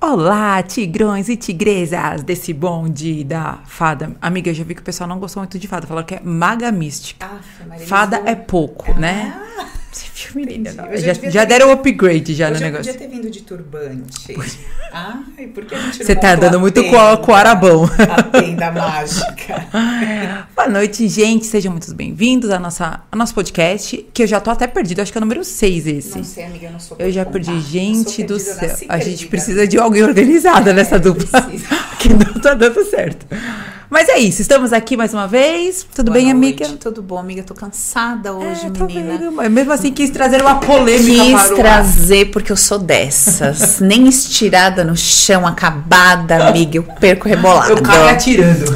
Olá, tigrões e tigresas desse bonde da fada. Amiga, eu já vi que o pessoal não gostou muito de fada, falou que é maga mística. Fada é pouco, né? Ah, menina? Entendi. Eu Já, já deram upgrade já no negócio. podia ter vindo de turbante. Ai, por que a gente Você tá andando muito com, tenda? com o Arabão. A tenda mágica. Boa noite, gente. Sejam muito bem-vindos ao, nossa, ao nosso podcast, que eu já tô até perdido. Acho que é o número 6 esse. Não sei, amiga, eu não sou Eu já perdi. contar. Eu Gente do céu. A gente precisa de alguém organizado É, nessa dupla. precisa. que não tá dando certo. Mas é isso. Estamos aqui mais uma vez. Tudo Boa bem, noite. amiga? Tudo bom, amiga? Tô cansada hoje, É, tô menina. vendo, mesmo assim quis trazer uma polêmica Quis para o ar. trazer, porque eu sou dessas. Nem estirada no chão, acabada, amiga. Eu perco rebolado. Eu caio atirando.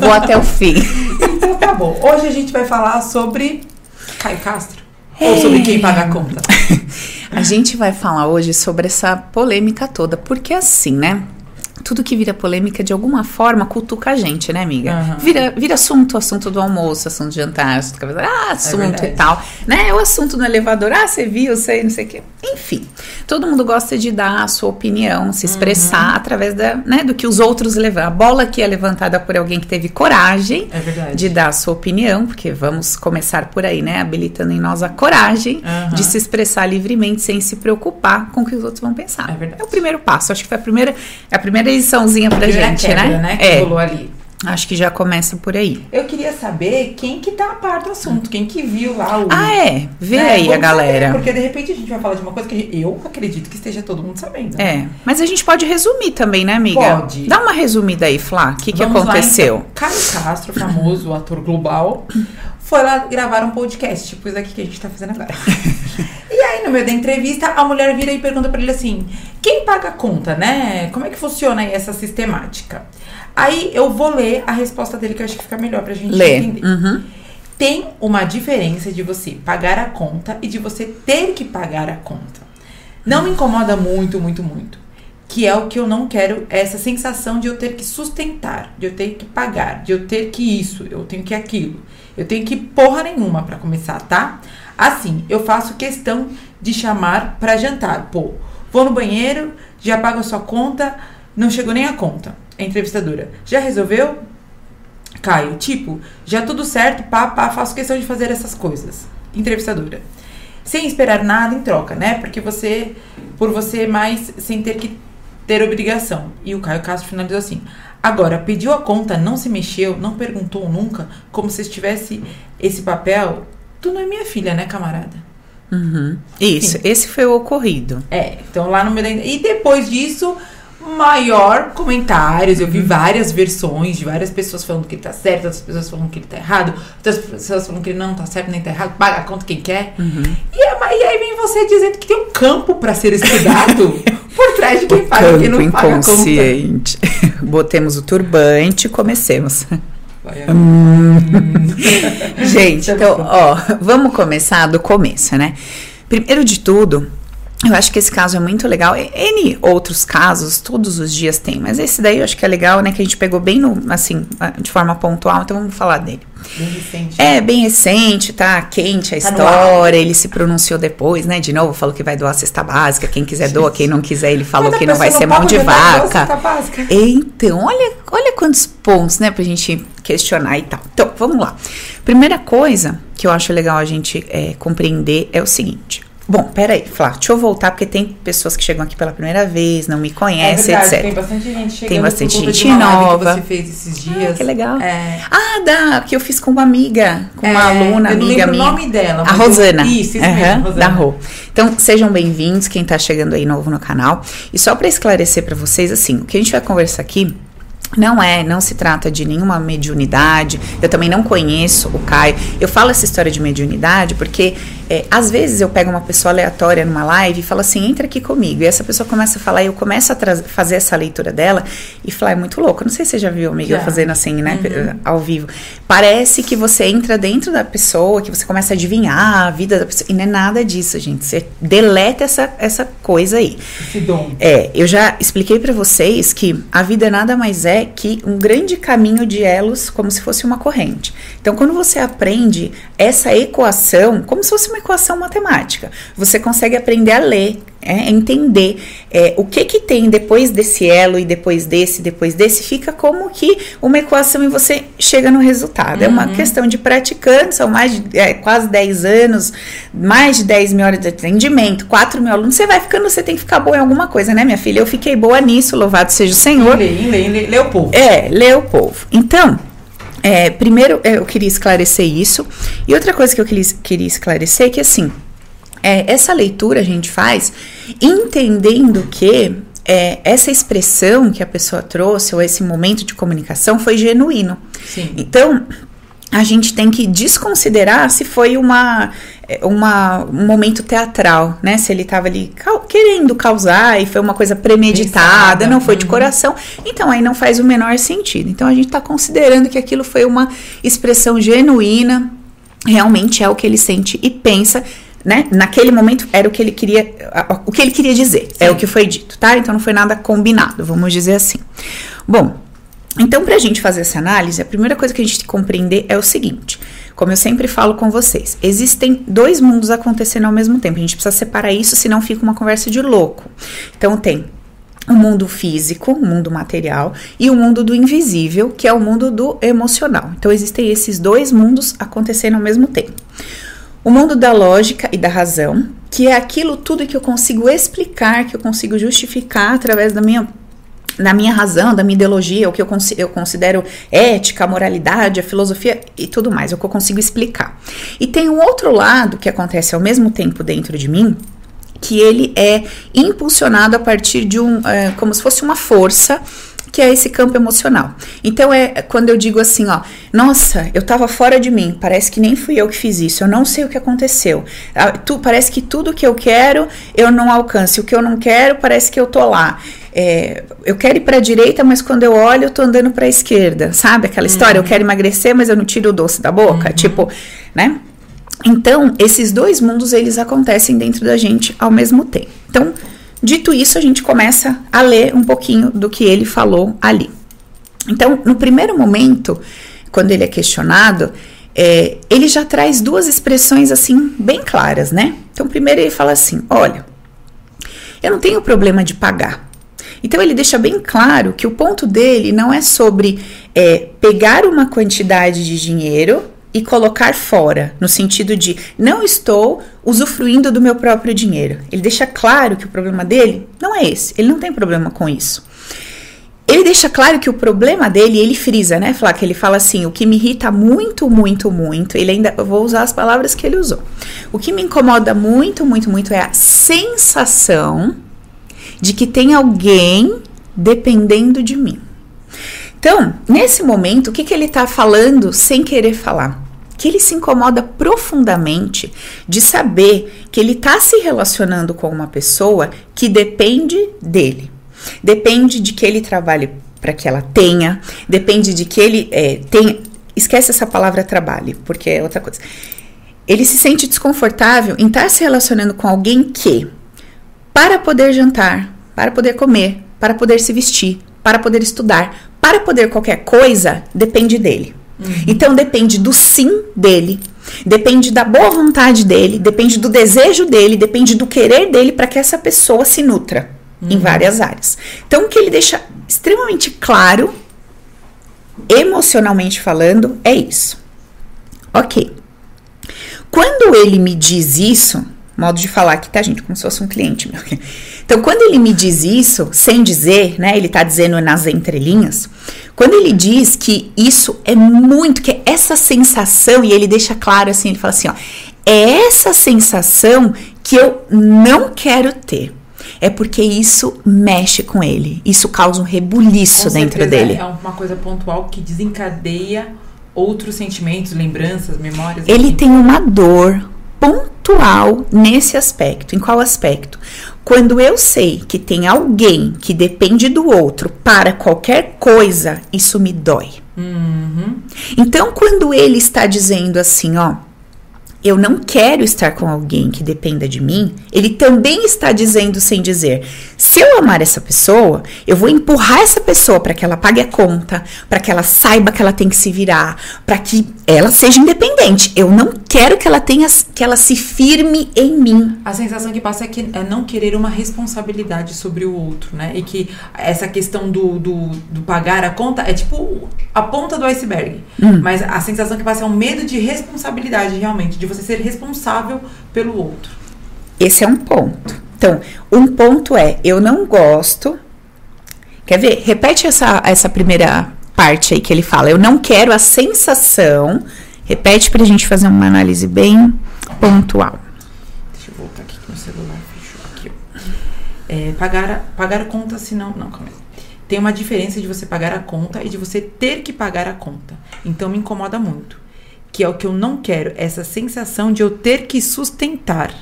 Vou até o fim. então tá bom. Hoje a gente vai falar sobre Caio Castro. Ou sobre quem paga a conta. A gente vai falar hoje sobre essa polêmica toda, porque assim, né? Tudo que vira polêmica, de alguma forma, cutuca a gente, né, amiga? Aham. Vira, vira assunto, assunto do almoço, assunto de jantar, assunto, do ah, assunto verdade. e tal. Né? O assunto no elevador, ah, você viu, sei, não sei o quê. Enfim, todo mundo gosta de dar a sua opinião, se expressar através da, né, do que os outros levam. A bola que é levantada por alguém que teve coragem É de dar a sua opinião, porque vamos começar por aí, né? Habilitando em nós a coragem Aham. de se expressar livremente sem se preocupar com o que os outros vão pensar. É verdade. o primeiro passo. Acho que foi a primeira, é a primeira ediçãozinha pra Primeira gente, quebra, né? Que É, rolou ali. acho que já começa por aí. Eu queria saber quem que tá a par do assunto, quem que viu lá o... Ah, é? Vê né? aí a Vamos galera. saber, porque de repente a gente vai falar de uma coisa que eu acredito que esteja todo mundo sabendo. né? É, mas a gente pode resumir também, né, amiga? Pode. Dá uma resumida aí, Flá. O que, que Vamos lá, aconteceu? então. Caio Castro, famoso ator global, foi lá gravar um podcast, tipo isso aqui que a gente tá fazendo agora. e aí, no meio da entrevista, a mulher vira e pergunta pra ele assim: quem paga a conta, né? Como é que funciona aí essa sistemática? Aí eu vou ler a resposta dele, que eu acho que fica melhor pra gente Lê. entender. Uhum. Tem uma diferença de você pagar a conta e de você ter que pagar a conta. Não me incomoda muito, muito, muito. Que é o que eu não quero, é essa sensação de eu ter que sustentar, de eu ter que pagar, de eu ter que isso, eu tenho que aquilo. Eu tenho que porra nenhuma pra começar, tá? Assim, eu faço questão de chamar pra jantar. Pô, vou no banheiro, já pago a sua conta, não chegou nem a conta. A entrevistadora, já resolveu? Caio, tipo, já tudo certo, pá, pá, faço questão de fazer essas coisas. Entrevistadora. Sem esperar nada em troca, né? Porque você, por você mais, sem ter que ter obrigação. E o Caio Castro finalizou assim. Agora, pediu a conta, não se mexeu, não perguntou nunca, como se estivesse esse papel. Tu não é minha filha, né, camarada? Uhum. Isso, esse foi o ocorrido. É, então lá no meio da... E depois disso, maior comentários. Eu Uhum. vi várias versões de várias pessoas falando que ele tá certo, outras pessoas falando que ele tá errado, outras pessoas falando que ele não tá certo nem tá errado, paga a conta quem quer. Uhum. E, e aí vem você dizendo que tem um campo pra ser estudado por trás de quem paga e não paga a conta. inconsciente. Botemos o turbante e comecemos. Vai, Gente, então, ó, vamos começar do começo, né? Primeiro de tudo, eu acho que esse caso é muito legal. E- N outros casos, todos os dias tem, mas esse daí eu acho que é legal, né? Que a gente pegou bem no, assim, de forma pontual, então vamos falar dele. Bem recente. É bem recente, tá quente a Tá história. Ele se pronunciou depois, né? De novo, falou que vai doar a cesta básica. Quem quiser doa, quem não quiser, ele falou que não vai ser mão de vaca. básica. Então, olha, olha quantos pontos, né, pra gente questionar e tal. Então, vamos lá. Primeira coisa que eu acho legal a gente é, compreender é o seguinte. Bom, peraí, Flá, deixa eu voltar, porque tem pessoas que chegam aqui pela primeira vez, não me É conhecem, verdade, etc. tem bastante gente chegando Tem bastante gente nova. que você fez esses dias. Ah, que legal. É. Ah, da, que eu fiz com uma amiga, com uma É, aluna, eu não amiga lembro minha. o nome dela. A mas eu- Rosana. Isso, isso Aham, mesmo, Rosana. Da Rô. Então, sejam bem-vindos, quem tá chegando aí novo no canal. E só para esclarecer para vocês, assim, o que a gente vai conversar aqui não é, não se trata de nenhuma mediunidade. Eu também não conheço o Caio. Eu falo essa história de mediunidade porque é, às vezes eu pego uma pessoa aleatória numa live e falo assim, entra aqui comigo. E essa pessoa começa a falar, e eu começo a fazer essa leitura dela e falar, é muito louco. Não sei se você já viu, Já. fazendo assim, né, Uhum. ao vivo. Parece que você entra dentro da pessoa, que você começa a adivinhar a vida da pessoa. E não é nada disso, gente. Você deleta essa, essa coisa aí. Esse dom. É, eu já expliquei pra vocês que a vida nada mais é que um grande caminho de elos, como se fosse uma corrente. Então, quando você aprende essa equação, como se fosse uma equação matemática, você consegue aprender a ler, é, entender é, o que que tem depois desse elo e depois desse, depois desse, fica como que uma equação e você chega no resultado. Uhum. É uma uhum. questão de praticando, são mais de é, quase 10 anos, mais de 10 mil horas de atendimento, 4 mil alunos, você vai ficando, você tem que ficar boa em alguma coisa, né, minha filha? Eu fiquei boa nisso, louvado seja o Senhor. Lê, lê, lê, lê o povo. É, lê o povo. Então, é, primeiro eu queria esclarecer isso. E outra coisa que eu queria, queria esclarecer é que assim, é, essa leitura a gente faz entendendo que é, essa expressão que a pessoa trouxe, ou esse momento de comunicação, foi genuíno. Sim. Então, a gente tem que desconsiderar se foi uma, uma, um momento teatral, né? Se ele estava ali querendo causar e foi uma coisa premeditada, Pensada. não foi de uhum. coração. Então aí não faz o menor sentido. Então a gente está considerando que aquilo foi uma expressão genuína, realmente é o que ele sente e pensa. Né? Naquele momento era o que ele queria, o que ele queria dizer, Sim. é o que foi dito, tá? Então não foi nada combinado, vamos dizer assim. Bom, então, para a gente fazer essa análise, a primeira coisa que a gente tem que compreender é o seguinte: como eu sempre falo com vocês, existem dois mundos acontecendo ao mesmo tempo. A gente precisa separar isso, senão fica uma conversa de louco. Então, tem o mundo físico, o mundo material, e o mundo do invisível, que é o mundo do emocional. Então, existem esses dois mundos acontecendo ao mesmo tempo. O mundo da lógica e da razão, que é aquilo tudo que eu consigo explicar, que eu consigo justificar através da minha na minha razão, da minha ideologia, o que eu, eu considero ética, moralidade, a filosofia e tudo mais, é o que eu consigo explicar. E tem um outro lado que acontece ao mesmo tempo dentro de mim, que ele é impulsionado a partir de um, é, como se fosse uma força que é esse campo emocional. Então é quando eu digo assim, ó, nossa, eu tava fora de mim, parece que nem fui eu que fiz isso, eu não sei o que aconteceu. Ah, tu, parece que tudo que eu quero eu não alcanço, o que eu não quero parece que eu tô lá. É, eu quero ir para a direita, mas quando eu olho, eu tô andando para a esquerda, sabe? Aquela história, eu uhum. quero emagrecer, mas eu não tiro o doce da boca, uhum. tipo, né? Então, esses dois mundos eles acontecem dentro da gente ao mesmo tempo. Então, dito isso, a gente começa a ler um pouquinho do que ele falou ali. Então, no primeiro momento, quando ele é questionado, é, ele já traz duas expressões assim bem claras, né? Então, primeiro ele fala assim: olha, eu não tenho problema de pagar. Então ele deixa bem claro que o ponto dele não é sobre é, pegar uma quantidade de dinheiro e colocar fora, no sentido de não estou usufruindo do meu próprio dinheiro. Ele deixa claro que o problema dele não é esse, ele não tem problema com isso. Ele deixa claro que o problema dele, ele frisa, né, Flá, que ele fala assim, o que me irrita muito, muito, muito, ele ainda, eu vou usar as palavras que ele usou. O que me incomoda muito, muito, muito é a sensação de que tem alguém dependendo de mim. Então, nesse momento, o que, que ele está falando sem querer falar? Que ele se incomoda profundamente de saber que ele está se relacionando com uma pessoa que depende dele. Depende de que ele trabalhe para que ela tenha, depende de que ele é, tenha. Esquece essa palavra trabalhe, porque é outra coisa. Ele se sente desconfortável em estar se relacionando com alguém que, para poder jantar, para poder comer, para poder se vestir, para poder estudar, para poder qualquer coisa, depende dele. Uhum. Então depende do sim dele, depende da boa vontade dele, depende do desejo dele, depende do querer dele para que essa pessoa se nutra uhum. em várias áreas. Então o que ele deixa extremamente claro, emocionalmente falando, é isso. Ok. Quando ele me diz isso, modo de falar aqui, tá, gente? Como se fosse um cliente meu. Então, quando ele me diz isso, sem dizer, né? Ele tá dizendo nas entrelinhas. Quando ele diz que isso é muito, que é essa sensação, e ele deixa claro assim, ele fala assim, ó. É essa sensação que eu não quero ter. É porque isso mexe com ele. Isso causa um rebuliço com dentro dele. É uma coisa pontual que desencadeia outros sentimentos, lembranças, memórias. Ele assim. tem uma dor, pontual nesse aspecto. Em qual aspecto? Quando eu sei que tem alguém que depende do outro para qualquer coisa, isso me dói. Uhum. Então, quando ele está dizendo assim, ó, eu não quero estar com alguém que dependa de mim, ele também está dizendo sem dizer: se eu amar essa pessoa, eu vou empurrar essa pessoa para que ela pague a conta, para que ela saiba que ela tem que se virar, para que ela seja independente. Eu não quero que ela tenha que ela se firme em mim. A sensação que passa é que é não querer uma responsabilidade sobre o outro, né? E que essa questão do, do, do pagar a conta é tipo a ponta do iceberg. Hum. Mas a sensação que passa é um medo de responsabilidade realmente, de você ser responsável pelo outro. Esse é um ponto. Então, um ponto é, eu não gosto. Quer ver? Repete essa, essa primeira parte aí que ele fala. Eu não quero a sensação. Repete para a gente fazer uma análise bem pontual. Deixa eu voltar aqui que meu celular fechou aqui. É, pagar, pagar conta se não. Não, calma aí. Tem uma diferença de você pagar a conta e de você ter que pagar a conta. Então me incomoda muito que é o que eu não quero, essa sensação de eu ter que sustentar,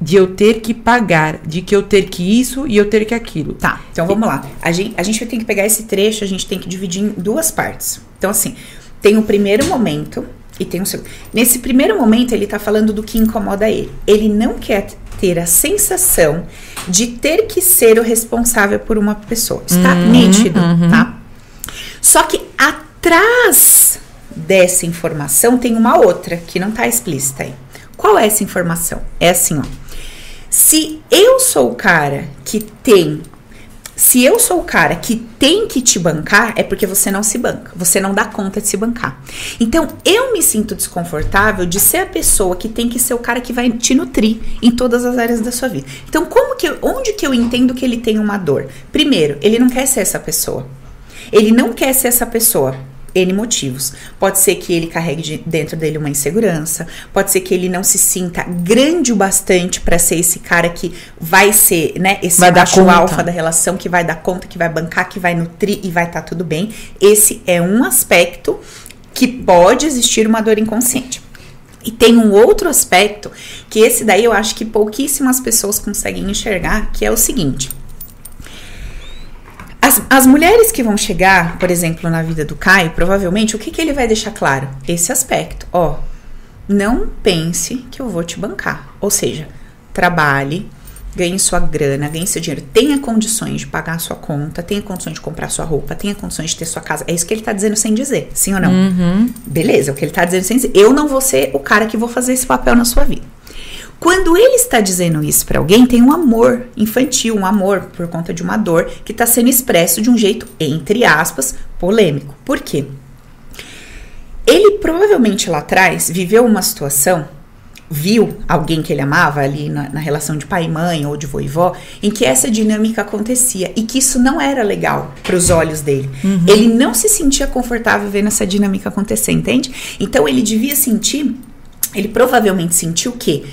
de eu ter que pagar, de que eu ter que isso e eu ter que aquilo. Tá, então vamos lá. A gente, a gente ter que pegar esse trecho, a gente tem que dividir em duas partes. Então, assim, tem o primeiro momento e tem o segundo. Nesse primeiro momento, ele tá falando do que incomoda ele. Ele não quer ter a sensação de ter que ser o responsável por uma pessoa. Está uhum, nítido, uhum. tá? Só que atrás dessa informação tem uma outra que não está explícita aí. Qual é essa informação? É assim, ó. Se eu sou o cara que tem se eu sou o cara que tem que te bancar, é porque você não se banca, você não dá conta de se bancar. Então, eu me sinto desconfortável de ser a pessoa que tem que ser o cara que vai te nutrir em todas as áreas da sua vida. Então, como que onde que eu entendo que ele tem uma dor? Primeiro, ele não quer ser essa pessoa. Ele não quer ser essa pessoa N motivos. Pode ser que ele carregue de dentro dele uma insegurança, pode ser que ele não se sinta grande o bastante para ser esse cara que vai ser, né, esse vai macho alfa da relação, que vai dar conta, que vai bancar, que vai nutrir e vai estar tá tudo bem. Esse é um aspecto que pode existir uma dor inconsciente. E tem um outro aspecto que esse daí eu acho que pouquíssimas pessoas conseguem enxergar, que é o seguinte: as, as mulheres que vão chegar, por exemplo, na vida do Caio, provavelmente, o que, que ele vai deixar claro? Esse aspecto. Ó, não pense que eu vou te bancar. Ou seja, trabalhe, ganhe sua grana, ganhe seu dinheiro, tenha condições de pagar a sua conta, tenha condições de comprar sua roupa, tenha condições de ter sua casa. É isso que ele tá dizendo sem dizer, sim ou não? Uhum. Beleza, é o que ele tá dizendo sem dizer. Eu não vou ser o cara que vou fazer esse papel na sua vida. Quando ele está dizendo isso para alguém, tem um amor infantil, um amor por conta de uma dor que está sendo expresso de um jeito, entre aspas, polêmico. Por quê? Ele provavelmente lá atrás viveu uma situação, viu alguém que ele amava ali na, na relação de pai e mãe ou de vô e vó, em que essa dinâmica acontecia e que isso não era legal para os olhos dele. Uhum. Ele não se sentia confortável vendo essa dinâmica acontecer, entende? Então ele devia sentir, ele provavelmente sentiu que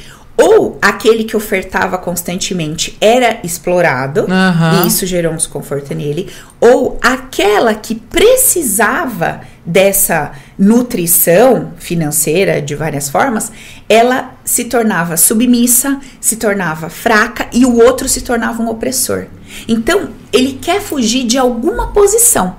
ou aquele que ofertava constantemente era explorado, uhum. e isso gerou um desconforto nele, ou aquela que precisava dessa nutrição financeira de várias formas, ela se tornava submissa, se tornava fraca e o outro se tornava um opressor. Então, ele quer fugir de alguma posição.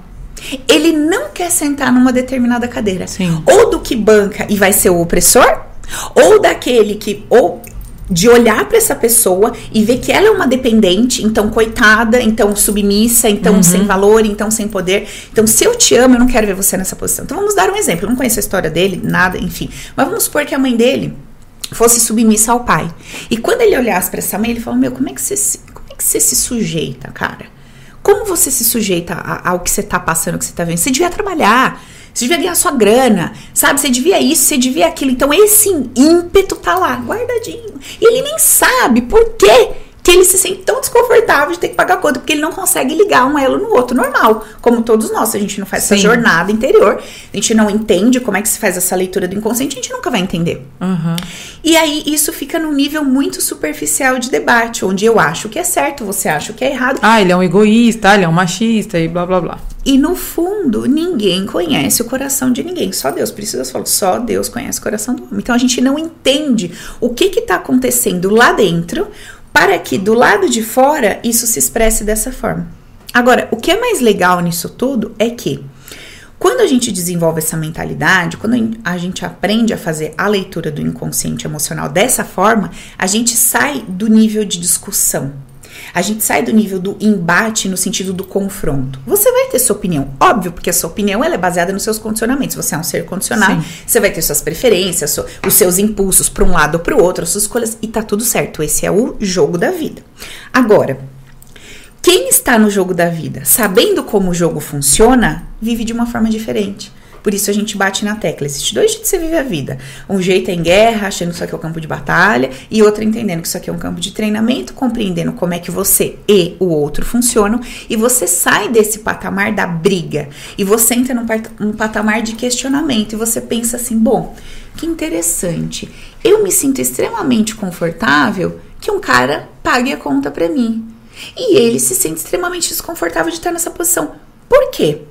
Ele não quer sentar numa determinada cadeira. Sim. Ou do que banca e vai ser o opressor, ou daquele que ou de olhar para essa pessoa e ver que ela é uma dependente, então coitada, então submissa, então uhum. sem valor, então sem poder. Então, se eu te amo, eu não quero ver você nessa posição. Então, vamos dar um exemplo. Eu não conheço a história dele, nada, enfim. Mas vamos supor que a mãe dele fosse submissa ao pai. E quando ele olhasse para essa mãe, ele falou: Meu, como é que você, como é que você se sujeita, cara? Como você se sujeita ao que você tá passando, ao que você tá vendo? Você devia trabalhar. Você devia ganhar sua grana, sabe? Você devia isso, você devia aquilo. Então esse ímpeto tá lá, guardadinho. E ele nem sabe por quê que ele se sente tão desconfortável de ter que pagar conta, porque ele não consegue ligar um elo no outro, normal. Como todos nós, a gente não faz Sim. essa jornada interior, a gente não entende como é que se faz essa leitura do inconsciente, a gente nunca vai entender. Uhum. E aí isso fica num nível muito superficial de debate, onde eu acho que é certo, você acha que é errado. Ah, ele é um egoísta, ele é um machista e blá blá blá. E no fundo, ninguém conhece o coração de ninguém, só Deus. Precisa falar, só Deus conhece o coração do homem. Então a gente não entende o que está acontecendo lá dentro para que do lado de fora isso se expresse dessa forma. Agora, o que é mais legal nisso tudo é que Quando a gente desenvolve essa mentalidade, quando a gente aprende a fazer a leitura do inconsciente emocional dessa forma, a gente sai do nível de discussão. A gente sai do nível do embate no sentido do confronto. Você vai ter sua opinião, óbvio, porque a sua opinião ela é baseada nos seus condicionamentos. Você é um ser condicionado, Sim. você vai ter suas preferências, os seus impulsos para um lado ou para o outro, as suas escolhas, e tá tudo certo. Esse é o jogo da vida. Agora, quem está no jogo da vida, sabendo como o jogo funciona, vive de uma forma diferente. Por isso a gente bate na tecla. Existem dois jeitos de você viver a vida. Um jeito é em guerra, achando que isso aqui é um campo de batalha, e outro entendendo que isso aqui é um campo de treinamento, compreendendo como é que você e o outro funcionam, e você sai desse patamar da briga. E você entra num, num patamar de questionamento, e você pensa assim: bom, que interessante. Eu me sinto extremamente confortável que um cara pague a conta para mim. E ele se sente extremamente desconfortável de estar nessa posição. Por quê?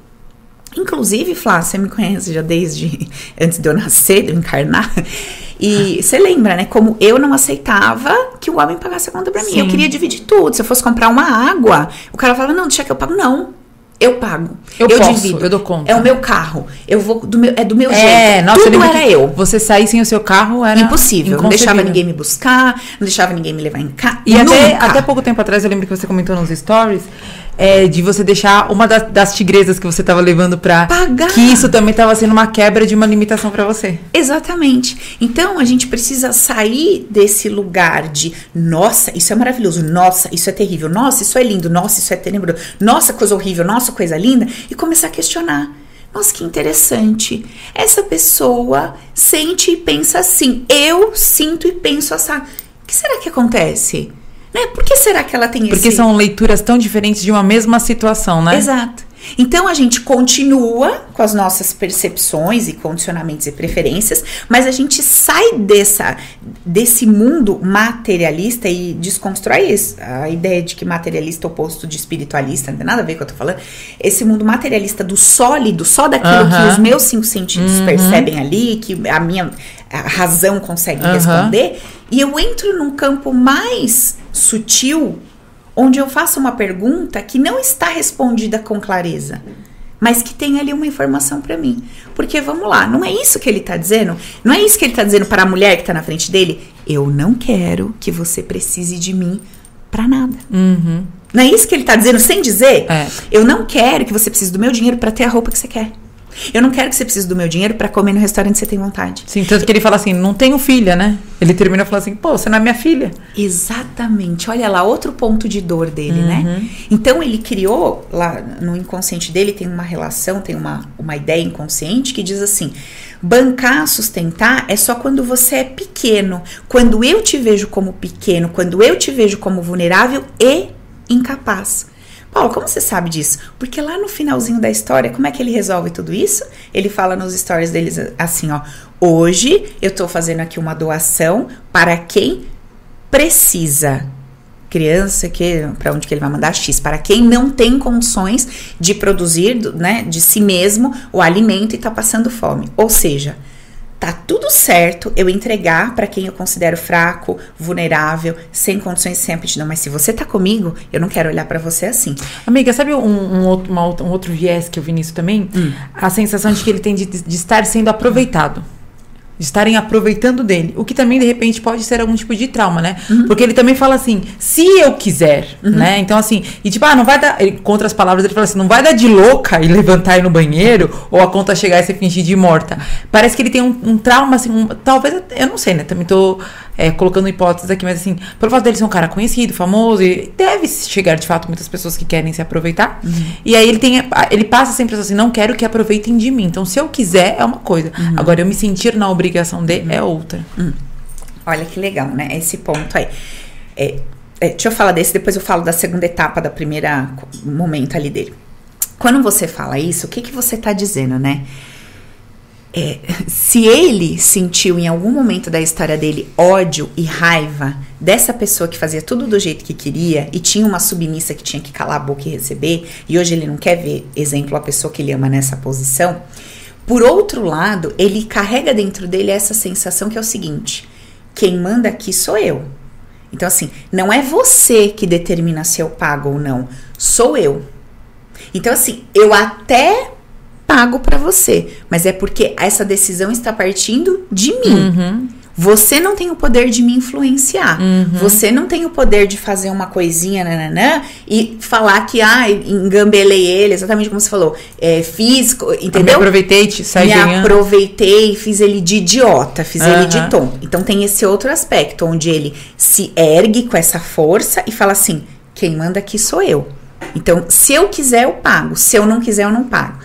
Inclusive, Flá, você me conhece já desde antes de eu nascer, de eu encarnar. E você lembra, né? Como eu não aceitava que o homem pagasse a conta pra mim. Sim. Eu queria dividir tudo. Se eu fosse comprar uma água, o cara falava: não, deixa que eu pago. Não. Eu pago. Eu, eu posso, divido. Eu dou conta. É o meu carro. Eu vou do meu, é do meu é, jeito. Nossa, Tudo era eu. Você sair sem o seu carro era impossível. Não deixava ninguém me buscar, não deixava ninguém me levar em casa. E até, até pouco tempo atrás eu lembro que você comentou nos stories é, de você deixar uma das, das tigresas que você estava levando para pagar. Que isso também estava sendo uma quebra de uma limitação para você. Exatamente. Então a gente precisa sair desse lugar de nossa, isso é maravilhoso, nossa, isso é terrível, nossa, isso é lindo, nossa, isso é tenebroso, nossa, coisa horrível, nossa, coisa linda, e começar a questionar. Nossa, que interessante. Essa pessoa sente e pensa assim. Eu sinto e penso assim. O que será que acontece? Né? Por que será que ela tem Porque esse... Porque são leituras tão diferentes de uma mesma situação, né? Exato. Então a gente continua com as nossas percepções e condicionamentos e preferências, mas a gente sai dessa desse mundo materialista e desconstrói isso. a ideia de que materialista é oposto de espiritualista, não tem nada a ver com o que eu tô falando. Esse mundo materialista do sólido, só daquilo que os meus cinco sentidos uh uhum. percebem ali, que a minha a razão consegue responder, e eu entro num campo mais sutil onde eu faço uma pergunta que não está respondida com clareza, mas que tem ali uma informação para mim. Porque vamos lá, não é isso que ele está dizendo? Não é isso que ele está dizendo para a mulher que está na frente dele? Eu não quero que você precise de mim para nada. Uhum. Não é isso que ele está dizendo sem dizer? É. Eu não quero que você precise do meu dinheiro para ter a roupa que você quer. Eu não quero que você precise do meu dinheiro para comer no restaurante que você tem vontade. Sim, tanto que ele fala assim, não tenho filha, né? Ele termina falando assim, pô, você não é minha filha. Exatamente. Olha lá, outro ponto de dor dele, né? uhum. né? Então ele criou, lá no inconsciente dele, tem uma relação, tem uma, uma ideia inconsciente que diz assim: bancar, sustentar é só quando você é pequeno. Quando eu te vejo como pequeno, quando eu te vejo como vulnerável e incapaz. Paulo, como você sabe disso? Porque lá no finalzinho da história, como é que ele resolve tudo isso? Ele fala nos stories deles assim, ó. Hoje eu tô fazendo aqui uma doação para quem precisa. Criança, que para onde que ele vai mandar X? Para quem não tem condições de produzir, né, de si mesmo o alimento e está passando fome. Ou seja, tá tudo certo eu entregar para quem eu considero fraco, vulnerável, sem condições, sem aptidão. Mas se você tá comigo, eu não quero olhar para você assim. Amiga, sabe um, um, outro, uma, um outro viés que eu vi nisso também? Hum. A sensação de que ele tem de, de estar sendo aproveitado de estarem aproveitando dele. O que também, de repente, pode ser algum tipo de trauma, né? Uhum. Porque ele também fala assim, se eu quiser, uhum. né? Então, assim, e tipo, ah, não vai dar. Ele, contra as palavras, ele fala assim, não vai dar de louca e levantar e ir no banheiro, ou a conta chegar e você fingir de morta. Parece que ele tem um, um trauma, assim, um, talvez, eu não sei, né? Também tô é, colocando hipóteses aqui, mas assim, pelo fato dele ser um cara conhecido, famoso, e deve chegar de fato muitas pessoas que querem se aproveitar. Uhum. E aí ele tem, ele passa sempre assim, não quero que aproveitem de mim. Então, se eu quiser, é uma coisa. Uhum. Agora, eu me sentir na obrigação de uhum. é outra. Uhum. Olha que legal, né? Esse ponto aí. É, é, deixa eu falar desse, depois eu falo da segunda etapa, da primeira momento ali dele. Quando você fala isso, o que, que você tá dizendo, né? É, se ele sentiu em algum momento da história dele ódio e raiva dessa pessoa que fazia tudo do jeito que queria e tinha uma submissa que tinha que calar a boca e receber, e hoje ele não quer ver, exemplo, a pessoa que ele ama nessa posição, por outro lado, ele carrega dentro dele essa sensação que é o seguinte: quem manda aqui sou eu. Então, assim, não é você que determina se eu pago ou não, sou eu. Então, assim, eu até pago para você, mas é porque essa decisão está partindo de mim. Uhum. Você não tem o poder de me influenciar. Uhum. Você não tem o poder de fazer uma coisinha nananã, e falar que, ah, engambelei ele, exatamente como você falou. É, fiz, entendeu? Me aproveitei, te saí Me ganhando. aproveitei, fiz ele de idiota, fiz ele de tonto. Então tem esse outro aspecto, onde ele se ergue com essa força e fala assim: quem manda aqui sou eu. Então, se eu quiser, eu pago. Se eu não quiser, eu não pago.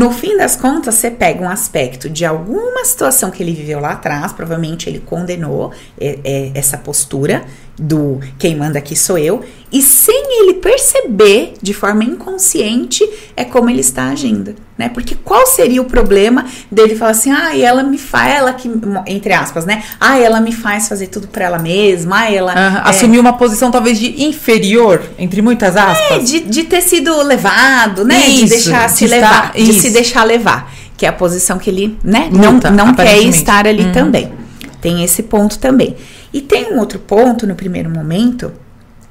No fim das contas, você pega um aspecto de alguma situação que ele viveu lá atrás, provavelmente ele condenou é, é, essa postura do quem manda aqui sou eu, e sem ele perceber de forma inconsciente é como ele está agindo, né? Porque qual seria o problema dele falar assim, ah, ela me faz, ela que, entre aspas, né? Ah, ela me faz fazer tudo pra ela mesma, ah, ela. Aham. é, Assumir uma posição talvez de inferior, entre muitas é, aspas. de, de ter sido levado, né? de Isso, deixar se de levar, estar- de isso. se deixar levar. Que é a posição que ele, né, Luta, não, não quer estar ali Uhum. também. Tem esse ponto também. E tem um outro ponto no primeiro momento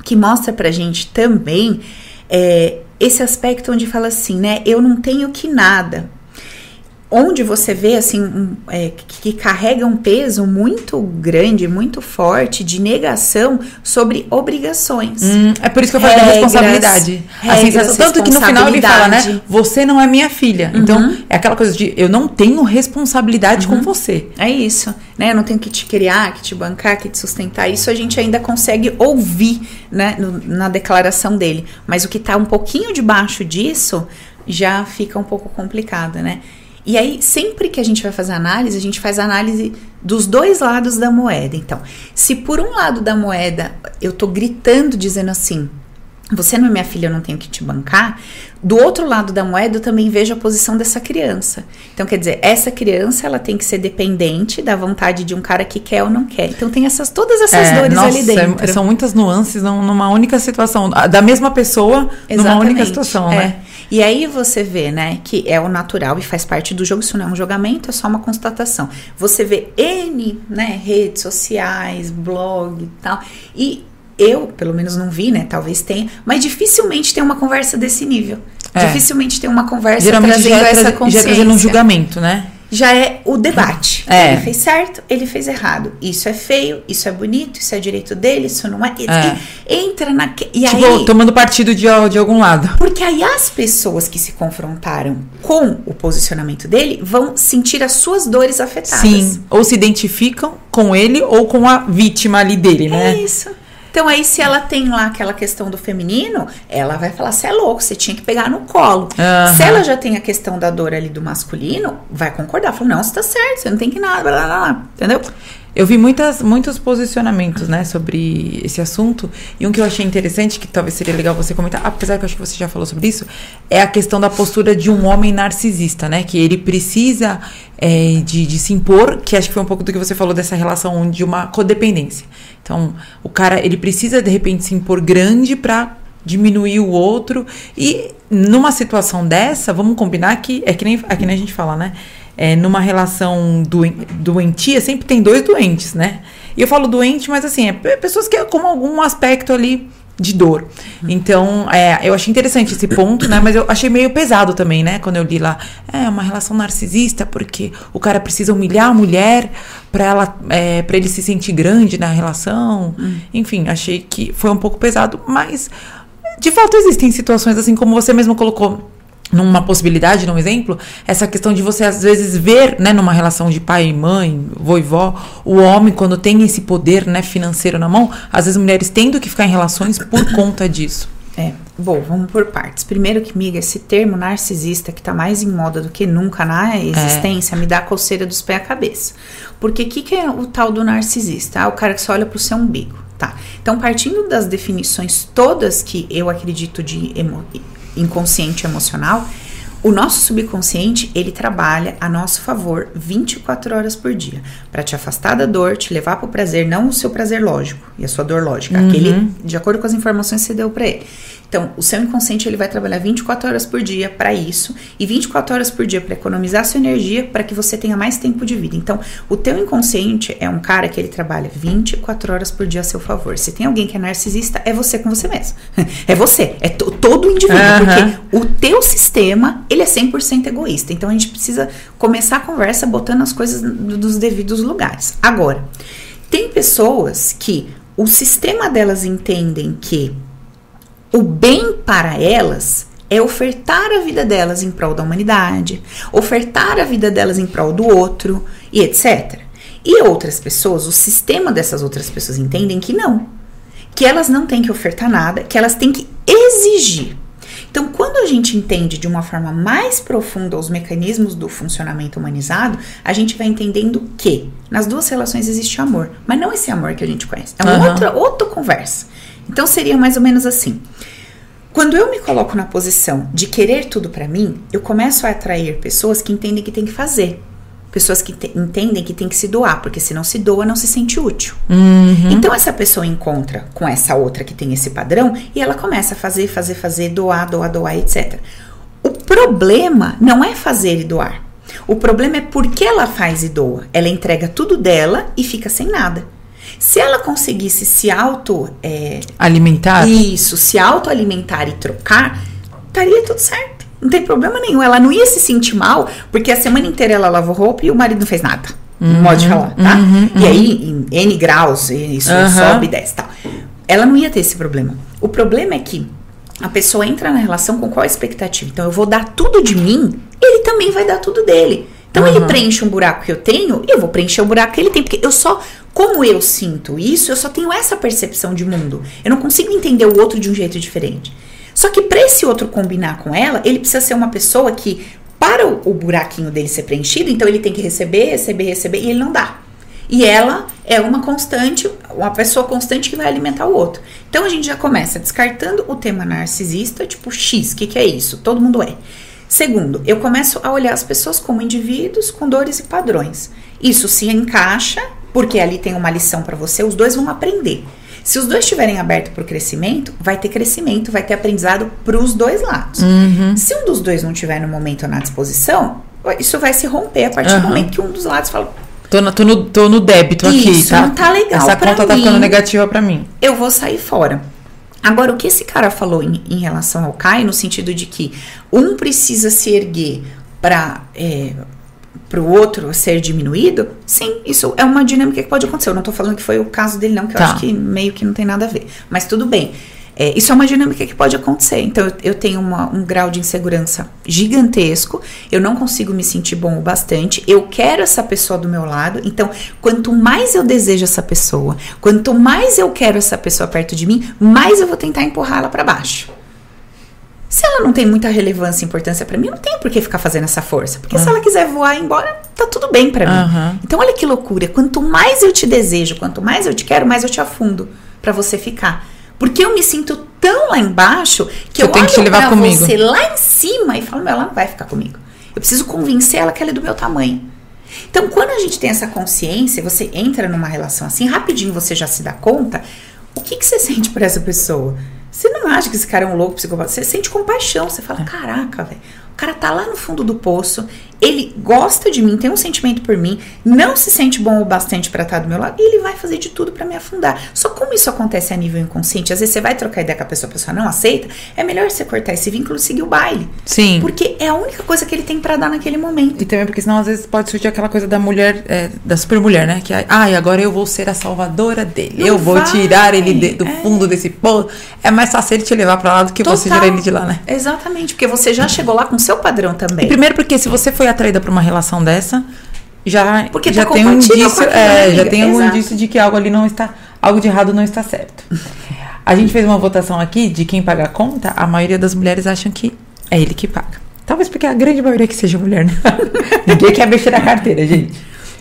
que mostra pra gente também é, esse aspecto onde fala assim, né? Eu não tenho que nada. Onde você vê assim um, é, que, que carrega um peso muito grande, muito forte de negação sobre obrigações. Hum, é por isso que eu falei da Regras, responsabilidade. A regras, sensação, tanto que no final ele fala, né? Você não é minha filha. Uhum. Então, é aquela coisa de eu não tenho responsabilidade com você. É isso, né? Eu não tenho que te criar, que te bancar, que te sustentar. Isso a gente ainda consegue ouvir, né, no- na declaração dele. Mas o que tá um pouquinho debaixo disso já fica um pouco complicado, né? E aí, sempre que a gente vai fazer análise, a gente faz análise dos dois lados da moeda. Então, se por um lado da moeda eu tô gritando dizendo assim, você não é minha filha, eu não tenho que te bancar. Do outro lado da moeda, eu também vejo a posição dessa criança. Então, quer dizer, essa criança, ela tem que ser dependente da vontade de um cara que quer ou não quer. Então, tem essas todas essas É, dores nossa, ali dentro. é- são muitas nuances num- numa única situação. Da mesma pessoa, numa única situação, é. né? E aí você vê, né, que é o natural e faz parte do jogo, isso não é um julgamento, é só uma constatação. Você vê N, né, redes sociais, blog e tal, e eu, pelo menos não vi, né, talvez tenha, mas dificilmente tem uma conversa desse nível. É. Dificilmente tem uma conversa Geralmente trazendo já é, essa tra- já é consciência trazendo um julgamento, né? Já é o debate. É. Ele fez certo, ele fez errado. Isso é feio, isso é bonito, isso é direito dele, isso não é. É. Entra na. E tipo, aí. tomando partido de, de algum lado. Porque aí as pessoas que se confrontaram com o posicionamento dele vão sentir as suas dores afetadas. Sim. Ou se identificam com ele ou com a vítima ali dele, É né? isso. Então aí se ela tem lá aquela questão do feminino, ela vai falar, você é louco, você tinha que pegar no colo. Aham. Se ela já tem a questão da dor ali do masculino, vai concordar. Fala, não, você tá certo, você não tem que nada, blá, blá, blá. Entendeu? Eu vi muitas, muitos posicionamentos, né, sobre esse assunto. E um que eu achei interessante, que talvez seria legal você comentar, apesar que eu acho que você já falou sobre isso, é a questão da postura de um homem narcisista, né? Que ele precisa é, de, de se impor, que acho que foi um pouco do que você falou dessa relação de uma codependência. Então, o cara, ele precisa, de repente, se impor grande pra diminuir o outro. E numa situação dessa, vamos combinar que é que nem, é que nem a gente fala, né? É, numa relação doen- doentia, sempre tem dois doentes, né? E eu falo doente, mas assim, é pe- pessoas que é com algum aspecto ali de dor. Então, é, eu achei interessante esse ponto, né? Mas eu achei meio pesado também, né? Quando eu li lá, é uma relação narcisista, porque o cara precisa humilhar a mulher para ela, é, para ele se sentir grande na relação. Enfim, achei que foi um pouco pesado, mas de fato existem situações assim como você mesmo colocou numa possibilidade, num exemplo, essa questão de você às vezes ver, né, numa relação de pai e mãe, vô e vó, o homem quando tem esse poder, né, financeiro na mão, às vezes mulheres tendo que ficar em relações por conta disso. É, bom, vamos por partes. Primeiro que, miga, esse termo narcisista que tá mais em moda do que nunca na existência, me dá coceira dos pés à cabeça. Porque o que, que é o tal do narcisista? Ah, o cara que só olha pro seu umbigo, tá? Então, partindo das definições todas que eu acredito de emo inconsciente emocional, o nosso subconsciente, ele trabalha a nosso favor 24 horas por dia, para te afastar da dor, te levar para o prazer, não o seu prazer lógico e a sua dor lógica, aquele de acordo com as informações que você deu para ele. Então, o seu inconsciente ele vai trabalhar 24 horas por dia para isso e 24 horas por dia para economizar sua energia para que você tenha mais tempo de vida. Então, o teu inconsciente é um cara que ele trabalha 24 horas por dia a seu favor. Se tem alguém que é narcisista, é você com você mesmo. É você, é todo o indivíduo, porque o teu sistema, ele é 100% egoísta. Então, a gente precisa começar a conversa botando as coisas no- dos devidos lugares. Agora, tem pessoas que o sistema delas entendem que o bem para elas é ofertar a vida delas em prol da humanidade, ofertar a vida delas em prol do outro e etc. E outras pessoas, o sistema dessas outras pessoas entendem que não, que elas não têm que ofertar nada, que elas têm que exigir. Então, quando a gente entende de uma forma mais profunda os mecanismos do funcionamento humanizado, a gente vai entendendo que nas duas relações existe amor, mas não esse amor que a gente conhece. É uma Aham. outra, outra conversa. Então, seria mais ou menos assim. Quando eu me coloco na posição de querer tudo pra mim, eu começo a atrair pessoas que entendem que tem que fazer. Pessoas que te- entendem que tem que se doar, porque se não se doa, não se sente útil. Uhum. Então essa pessoa encontra com essa outra que tem esse padrão e ela começa a fazer, fazer, fazer, doar, doar, doar, etc. O problema não é fazer e doar. O problema é porque ela faz e doa. Ela entrega tudo dela e fica sem nada. Se ela conseguisse se auto é, Alimentar? isso, se autoalimentar e trocar, estaria tudo certo. Não tem problema nenhum. Ela não ia se sentir mal, porque a semana inteira ela lavou roupa e o marido não fez nada. No modo de falar, tá? uhum, e aí, em N graus, isso Aham. sobe e desce tal. Ela não ia ter esse problema. O problema é que a pessoa entra na relação com qual expectativa? Então, eu vou dar tudo de mim, ele também vai dar tudo dele. Então, ele Uhum. preenche um buraco que eu tenho, eu vou preencher o buraco que ele tem. Porque eu só, como eu sinto isso, eu só tenho essa percepção de mundo. Eu não consigo entender o outro de um jeito diferente. Só que para esse outro combinar com ela, ele precisa ser uma pessoa que, para o, buraquinho dele ser preenchido, então ele tem que receber, receber, receber, e ele não dá. E ela é uma constante, uma pessoa constante que vai alimentar o outro. Então a gente já começa descartando o tema narcisista, tipo X, o que, que é isso? Todo mundo é. Segundo, eu começo a olhar as pessoas como indivíduos com dores e padrões. Isso se encaixa, porque ali tem uma lição para você, os dois vão aprender. Se os dois estiverem abertos para o crescimento, vai ter crescimento, vai ter aprendizado para os dois lados. Uhum. Se um dos dois não tiver no momento na disposição, isso vai se romper a partir do Aham. momento que um dos lados fala: Tô, na- tô no, tô no débito aqui, Isso, tá? não tá legal Essa conta tá mim. ficando negativa pra mim. eu vou sair fora. Agora, o que esse cara falou em, em relação ao Caio, no sentido de que um precisa se erguer para o outro ser diminuído, sim, isso é uma dinâmica que pode acontecer. Eu não tô falando que foi o caso dele, não, que eu Tá. acho que meio que não tem nada a ver. Mas tudo bem. É, isso é uma dinâmica que pode acontecer. Então, eu, eu tenho uma- um grau de insegurança gigantesco. Eu não consigo me sentir bom o bastante. Eu quero essa pessoa do meu lado. Então, quanto mais eu desejo essa pessoa, quanto mais eu quero essa pessoa perto de mim, mais eu vou tentar empurrá-la para baixo. Se ela não tem muita relevância e importância para mim, eu não tenho por que ficar fazendo essa força. Porque se ela quiser voar e ir embora, tá tudo bem para mim. Aham. Então, olha que loucura. Quanto mais eu te desejo, quanto mais eu te quero, mais eu te afundo para você ficar. Porque eu me sinto tão lá embaixo que Eu eu tenho olho que te levar pra comigo. você lá em cima e falo, meu, ela não vai ficar comigo. Eu preciso convencer ela que ela é do meu tamanho. Então, quando a gente tem essa consciência, você entra numa relação assim, rapidinho você já se dá conta, o que, que você sente por essa pessoa? Você não acha que esse cara é um louco psicopata? Você sente compaixão, você fala, caraca, velho. O cara tá lá no fundo do poço, ele gosta de mim, tem um sentimento por mim, não se sente bom o bastante pra estar do meu lado, e ele vai fazer de tudo pra me afundar. Só como isso acontece a nível inconsciente, às vezes você vai trocar ideia com a pessoa, a pessoa não aceita, é melhor você cortar esse vínculo e seguir o baile. Sim. Porque é a única coisa que ele tem pra dar naquele momento. E também porque senão às vezes pode surgir aquela coisa da mulher, é, da super mulher, né? Que, ai, agora eu vou ser a salvadora dele. Não eu vou vai, tirar ele de- do é. fundo desse poço. É mais fácil ele te levar pra lá do que você Total. tirar ele de lá, né? Exatamente, porque você já chegou lá com seu padrão também. Primeiro porque se você foi atraída pra uma relação dessa, já, Porque já tá tem um indício, é, já tem um Exato. indício de que algo ali não está, algo de errado não está certo. A gente fez uma votação aqui de quem paga a conta, a maioria das mulheres acham que é ele que paga. Talvez porque a grande maioria que seja mulher, né? Ninguém quer mexer na carteira, gente.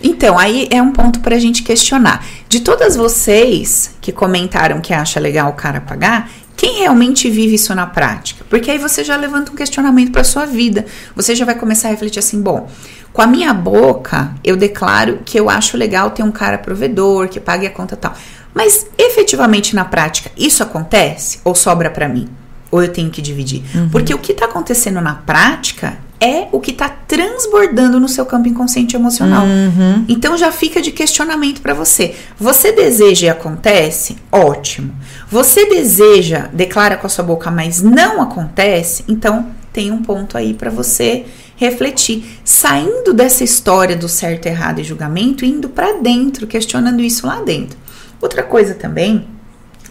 Então, aí é um ponto pra gente questionar. De todas vocês que comentaram que acha legal o cara pagar, quem realmente vive isso na prática? Porque aí você já levanta um questionamento pra sua vida. Você já vai começar a refletir assim, bom, com a minha boca eu declaro que eu acho legal ter um cara provedor, que pague a conta tal. Mas efetivamente na prática, isso acontece ou sobra pra mim? Ou eu tenho que dividir? Porque o que está acontecendo na prática é o que está transbordando no seu campo inconsciente emocional. Uhum. Então já fica de questionamento para você. Você deseja e acontece? Ótimo. Você deseja, declara com a sua boca, mas não acontece? Então tem um ponto aí para você refletir, saindo dessa história do certo, errado e julgamento, indo para dentro, questionando isso lá dentro. Outra coisa também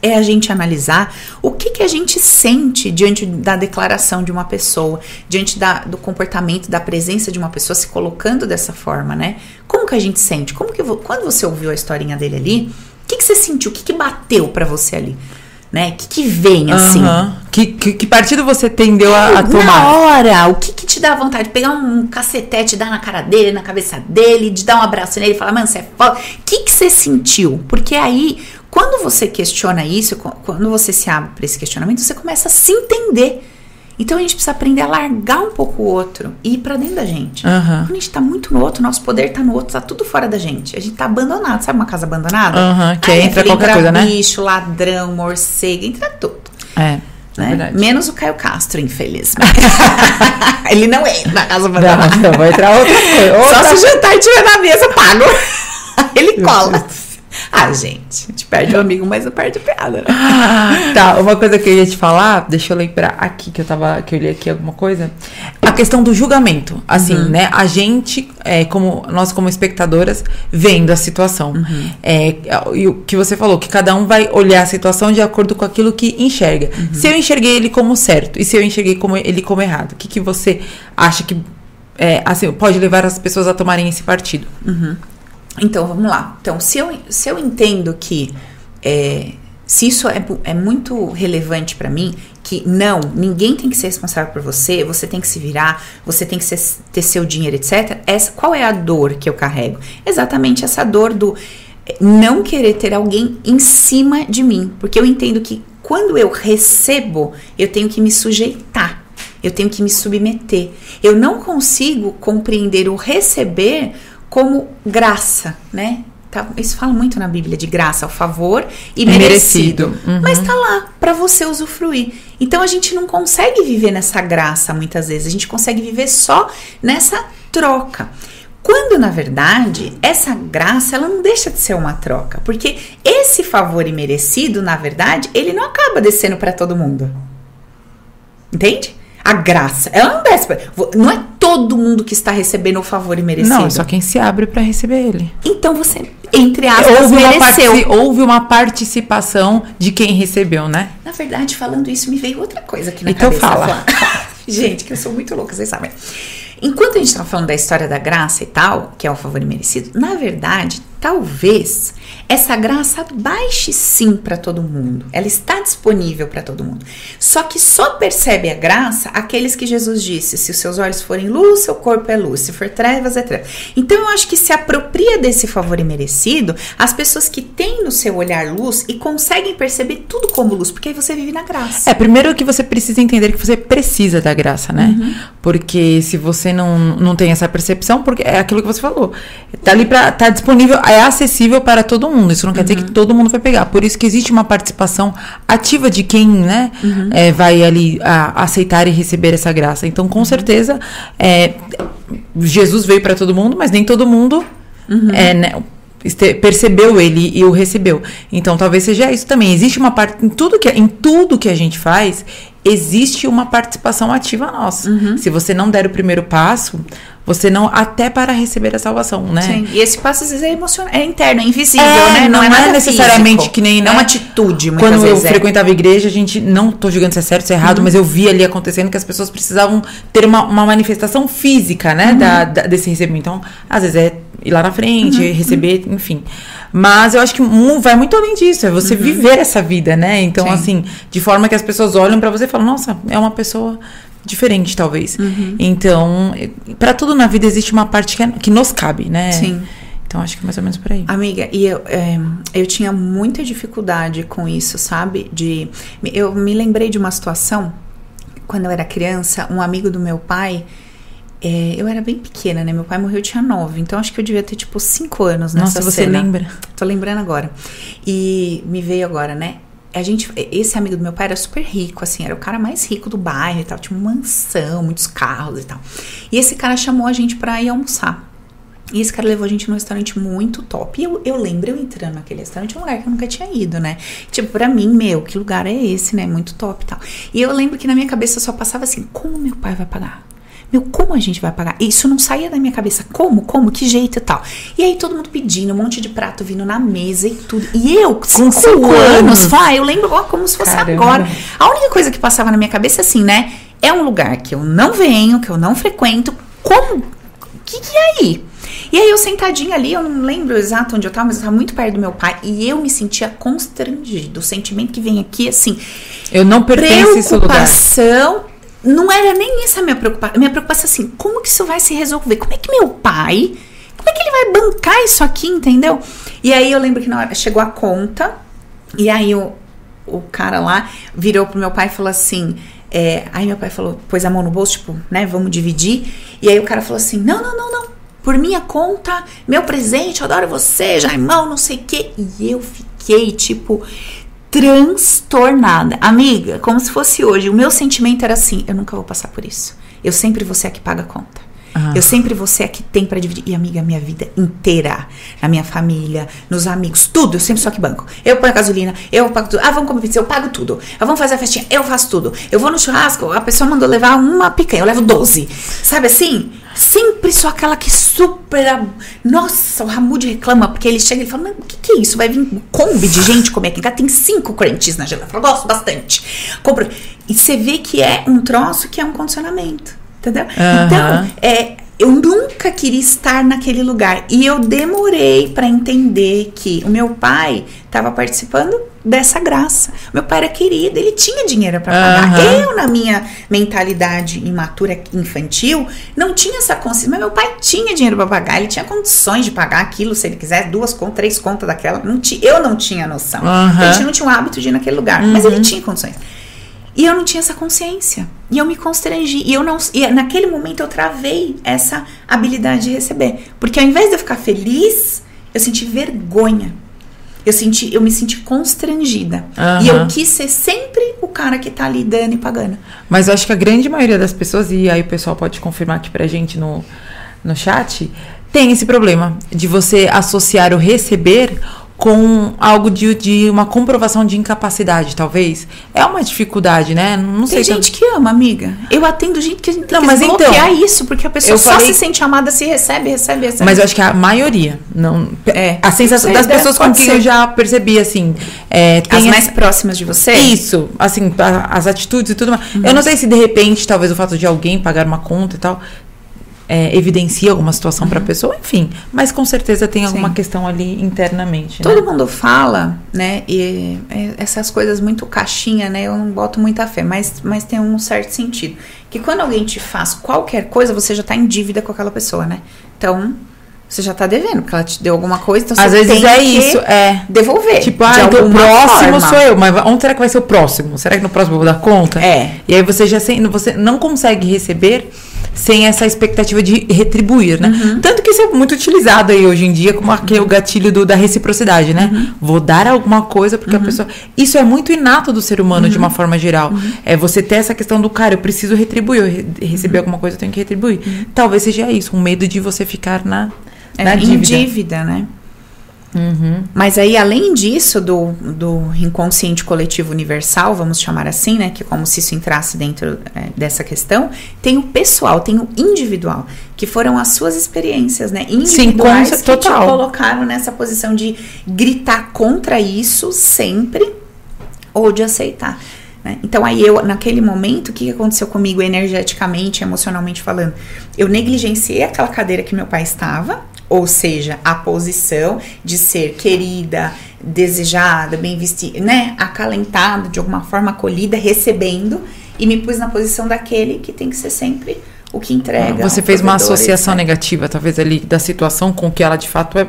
é a gente analisar o que, que a gente sente diante da declaração de uma pessoa, diante da, do comportamento, da presença de uma pessoa se colocando dessa forma, né? Como que a gente sente? Como que quando você ouviu a historinha dele ali, o que, que você sentiu? O que, que bateu para você ali? Né? O que, que vem assim? Uhum. Que, que, que, partido você tendeu a, a tomar? Na hora, o que, que te dá vontade? De pegar um cacetete, dar na cara dele, na cabeça dele, de dar um abraço nele e falar, mano, você é foda. O que, que você sentiu? Porque aí quando você questiona isso, quando você se abre para esse questionamento, você começa a se entender. Então a gente precisa aprender a largar um pouco o outro e ir pra dentro da gente. Uhum. Quando a gente tá muito no outro, nosso poder tá no outro, tá tudo fora da gente. A gente tá abandonado. Sabe uma casa abandonada? Uhum, que aí entra qualquer coisa, né? bicho, ladrão, morcego, entra tudo. É. Né? Menos o Caio Castro, infelizmente. Ele não entra na casa abandonada. Não, não vai entrar outra coisa. Outra... Só se o jantar estiver na mesa, pago. Ele cola. Ah, gente, a gente perde o amigo, mas não perde a piada, né? tá, uma coisa que eu ia te falar, deixa eu lembrar aqui que eu tava, que eu li aqui alguma coisa. A questão do julgamento. Assim, uhum. né? A gente, é, como nós como espectadoras, vendo a situação. Uhum. É, e o que você falou, que cada um vai olhar a situação de acordo com aquilo que enxerga. Uhum. Se eu enxerguei ele como certo e se eu enxerguei como ele como errado, o que, que você acha que é, assim, pode levar as pessoas a tomarem esse partido? Uhum. Então, vamos lá. Então, se eu, se eu entendo que é, se isso é, é muito relevante para mim, que não, ninguém tem que ser responsável por você, você tem que se virar, você tem que ser, ter seu dinheiro, etc. Essa, qual é a dor que eu carrego? Exatamente essa dor do não querer ter alguém em cima de mim, porque eu entendo que quando eu recebo, eu tenho que me sujeitar, eu tenho que me submeter. Eu não consigo compreender o receber como graça, né? Tá, isso fala muito na Bíblia de graça, o favor e merecido. merecido. Uhum. Mas tá lá para você usufruir. Então a gente não consegue viver nessa graça muitas vezes, a gente consegue viver só nessa troca. Quando na verdade essa graça ela não deixa de ser uma troca, porque esse favor imerecido, na verdade, ele não acaba descendo para todo mundo. Entende? A graça. Ela não desce. Não é todo mundo que está recebendo o favor imerecido. Não, é só quem se abre para receber ele. Então você, entre aspas, houve mereceu. Uma houve uma participação de quem recebeu, né? Na verdade, falando isso, me veio outra coisa aqui na então cabeça. Então fala. Gente, que eu sou muito louca, vocês sabem. Enquanto a gente estava falando da história da graça e tal, que é o favor imerecido, na verdade, talvez essa graça baixe sim para todo mundo. Ela está disponível para todo mundo. Só que só percebe a graça aqueles que Jesus disse: se os seus olhos forem luz, seu corpo é luz, se for trevas, é trevas. Então eu acho que se apropria desse favor imerecido as pessoas que têm no seu olhar luz e conseguem perceber tudo como luz, porque aí você vive na graça. É, primeiro que você precisa entender que você precisa da graça, né? Uhum. Porque se você não, não tem essa percepção, porque é aquilo que você falou. Tá ali para tá disponível, é acessível para todo mundo. Isso não quer uhum. dizer que uhum. todo mundo vai pegar. Por isso que existe uma participação ativa de quem, né, uhum. é, vai ali a, aceitar e receber essa graça. Então, com uhum. certeza, é, Jesus veio para todo mundo, mas nem todo mundo uhum. é, né, percebeu ele e o recebeu. Então, talvez seja isso também. Existe uma parte em tudo que em tudo que a gente faz, existe uma participação ativa nossa. Uhum. Se você não der o primeiro passo, você não até para receber a salvação, né? Sim. E esse passo às vezes é emocional, é interno, é invisível, é, né? Não, não é, é necessariamente físico. que nem né? é uma atitude. Quando eu frequentava a igreja, a gente não tô julgando se é certo, se é errado, uhum. mas eu vi ali acontecendo que as pessoas precisavam ter uma, uma manifestação física, né, uhum. da, da, desse recebimento. Então, às vezes é ir lá na frente, uhum. receber, enfim. Mas eu acho que vai muito além disso, é você uhum. viver essa vida, né? Então, Sim. assim, de forma que as pessoas olham para você e falam, nossa, é uma pessoa diferente, talvez. Uhum. Então, para tudo na vida existe uma parte que, é, que nos cabe, né? Sim. Então, acho que é mais ou menos por aí. Amiga, e eu, é, eu tinha muita dificuldade com isso, sabe? De, eu me lembrei de uma situação, quando eu era criança, um amigo do meu pai. É, eu era bem pequena, né? Meu pai morreu, eu tinha nove. Então, acho que eu devia ter, tipo, cinco anos nessa Nossa, você cena. lembra? Tô lembrando agora. E me veio agora, né? a gente, esse amigo do meu pai era super rico, assim, era o cara mais rico do bairro e tal, tinha uma mansão, muitos carros e tal. E esse cara chamou a gente pra ir almoçar. E esse cara levou a gente num restaurante muito top. E eu, eu lembro eu entrando naquele restaurante, um lugar que eu nunca tinha ido, né? Tipo, pra mim, meu, que lugar é esse, né? Muito top e tal. E eu lembro que na minha cabeça só passava assim: como meu pai vai pagar? Meu, como a gente vai pagar? Isso não saía da minha cabeça. Como? Como? Que jeito e tal? E aí todo mundo pedindo, um monte de prato vindo na mesa e tudo. E eu, cinco, cinco anos, vai, eu lembro ó, como se fosse Caramba. agora. A única coisa que passava na minha cabeça é assim, né? É um lugar que eu não venho, que eu não frequento. Como? Que que é aí? E aí eu sentadinha ali, eu não lembro exato onde eu tava, mas eu tava muito perto do meu pai e eu me sentia constrangido. O sentimento que vem aqui, assim. Eu não pertenço a esse lugar. Preocupação não era nem essa a minha preocupação. Minha preocupação assim, como que isso vai se resolver? Como é que meu pai, como é que ele vai bancar isso aqui, entendeu? E aí eu lembro que na hora chegou a conta, e aí o, o cara lá virou pro meu pai e falou assim, é, aí meu pai falou, pôs a mão no bolso, tipo, né, vamos dividir. E aí o cara falou assim, não, não, não, não, por minha conta, meu presente, eu adoro você, Jaimão, não sei o quê. E eu fiquei, tipo, transtornada. Amiga, como se fosse hoje. O meu sentimento era assim: eu nunca vou passar por isso. Eu sempre vou ser a que paga a conta. Eu sempre vou ser a que tem para dividir. E, amiga, minha vida inteira, na minha família, nos amigos, tudo, eu sempre sou a que banco. Eu a gasolina, eu pago tudo. Ah, vamos comer pizza, eu pago tudo. Ah, vamos fazer a festinha, eu faço tudo. Eu vou no churrasco, a pessoa mandou levar uma picanha, eu levo 12. Sabe assim? Sempre sou aquela que super. Nossa, o Ramud reclama, porque ele chega e fala: Mas o que, que é isso? Vai vir um combi de gente comer aqui. Tem cinco crunches na geladeira. Eu falo, gosto bastante. Compro. E você vê que é um troço que é um condicionamento. Entendeu? Uhum. Então, é, eu nunca queria estar naquele lugar. E eu demorei para entender que o meu pai estava participando dessa graça. Meu pai era querido, ele tinha dinheiro para pagar. Uhum. Eu, na minha mentalidade imatura infantil, não tinha essa consciência. Mas meu pai tinha dinheiro para pagar, ele tinha condições de pagar aquilo, se ele quiser, duas contas, três contas daquela. Não eu não tinha noção. Uhum. A gente não tinha o hábito de ir naquele lugar, uhum. mas ele uhum. tinha condições. E eu não tinha essa consciência. E eu me constrangi. E eu não. E naquele momento eu travei essa habilidade de receber. Porque ao invés de eu ficar feliz, eu senti vergonha. Eu, senti, eu me senti constrangida. Uhum. E eu quis ser sempre o cara que tá ali dando e pagando. Mas eu acho que a grande maioria das pessoas, e aí o pessoal pode confirmar aqui pra gente no, no chat, tem esse problema de você associar o receber com algo de, de uma comprovação de incapacidade, talvez. É uma dificuldade, né? Não Tem sei. Tem gente que ama, amiga. Eu atendo gente que não, mas então é isso, porque a pessoa só falei... se sente amada se recebe, recebe, recebe. Mas eu acho que a maioria, não. É. A sensação das pessoas com quem eu já percebi assim, é, as mais próximas de você. Isso, assim, as atitudes e tudo mais. Uhum. Eu não sei se de repente, talvez o fato de alguém pagar uma conta e tal, é, evidencia alguma situação uhum. para a pessoa, enfim. Mas com certeza tem alguma Sim. questão ali internamente. Todo né? mundo fala, né? E é, essas coisas muito caixinha, né? Eu não boto muita fé, mas, mas tem um certo sentido. Que quando alguém te faz qualquer coisa, você já está em dívida com aquela pessoa, né? Então, você já tá devendo, porque ela te deu alguma coisa, então Às você vezes tem é que isso, é. devolver. Tipo, ah, então o próximo forma. sou eu, mas onde será que vai ser o próximo? Será que no próximo eu vou dar conta? É. E aí você já sem, você não consegue receber sem essa expectativa de retribuir, né? Uhum. Tanto que isso é muito utilizado aí hoje em dia como aquele uhum. gatilho do, da reciprocidade, né? Uhum. Vou dar alguma coisa porque a uhum. pessoa. Isso é muito inato do ser humano de uma uhum. forma geral. Uhum. É você ter essa questão do cara, eu preciso retribuir, eu receber alguma coisa, eu tenho que retribuir. Talvez seja isso, um medo de você ficar na é, na dívida. em dívida, né? Uhum. Mas aí, além disso, do, do inconsciente coletivo universal, vamos chamar assim, né? Que é como se isso entrasse dentro é, dessa questão, tem o pessoal, tem o individual, que foram as suas experiências, né? Individuais Sim, que total. te colocaram nessa posição de gritar contra isso sempre ou de aceitar. Né? Então, aí eu, naquele momento, o que aconteceu comigo energeticamente, emocionalmente falando? Eu negligenciei aquela cadeira que meu pai estava, ou seja, a posição de ser querida, desejada, bem vestida, né, acalentada, de alguma forma acolhida, recebendo, e me pus na posição daquele que tem que ser sempre o que entrega. Você fez uma associação etc. negativa, talvez ali da situação com que ela de fato é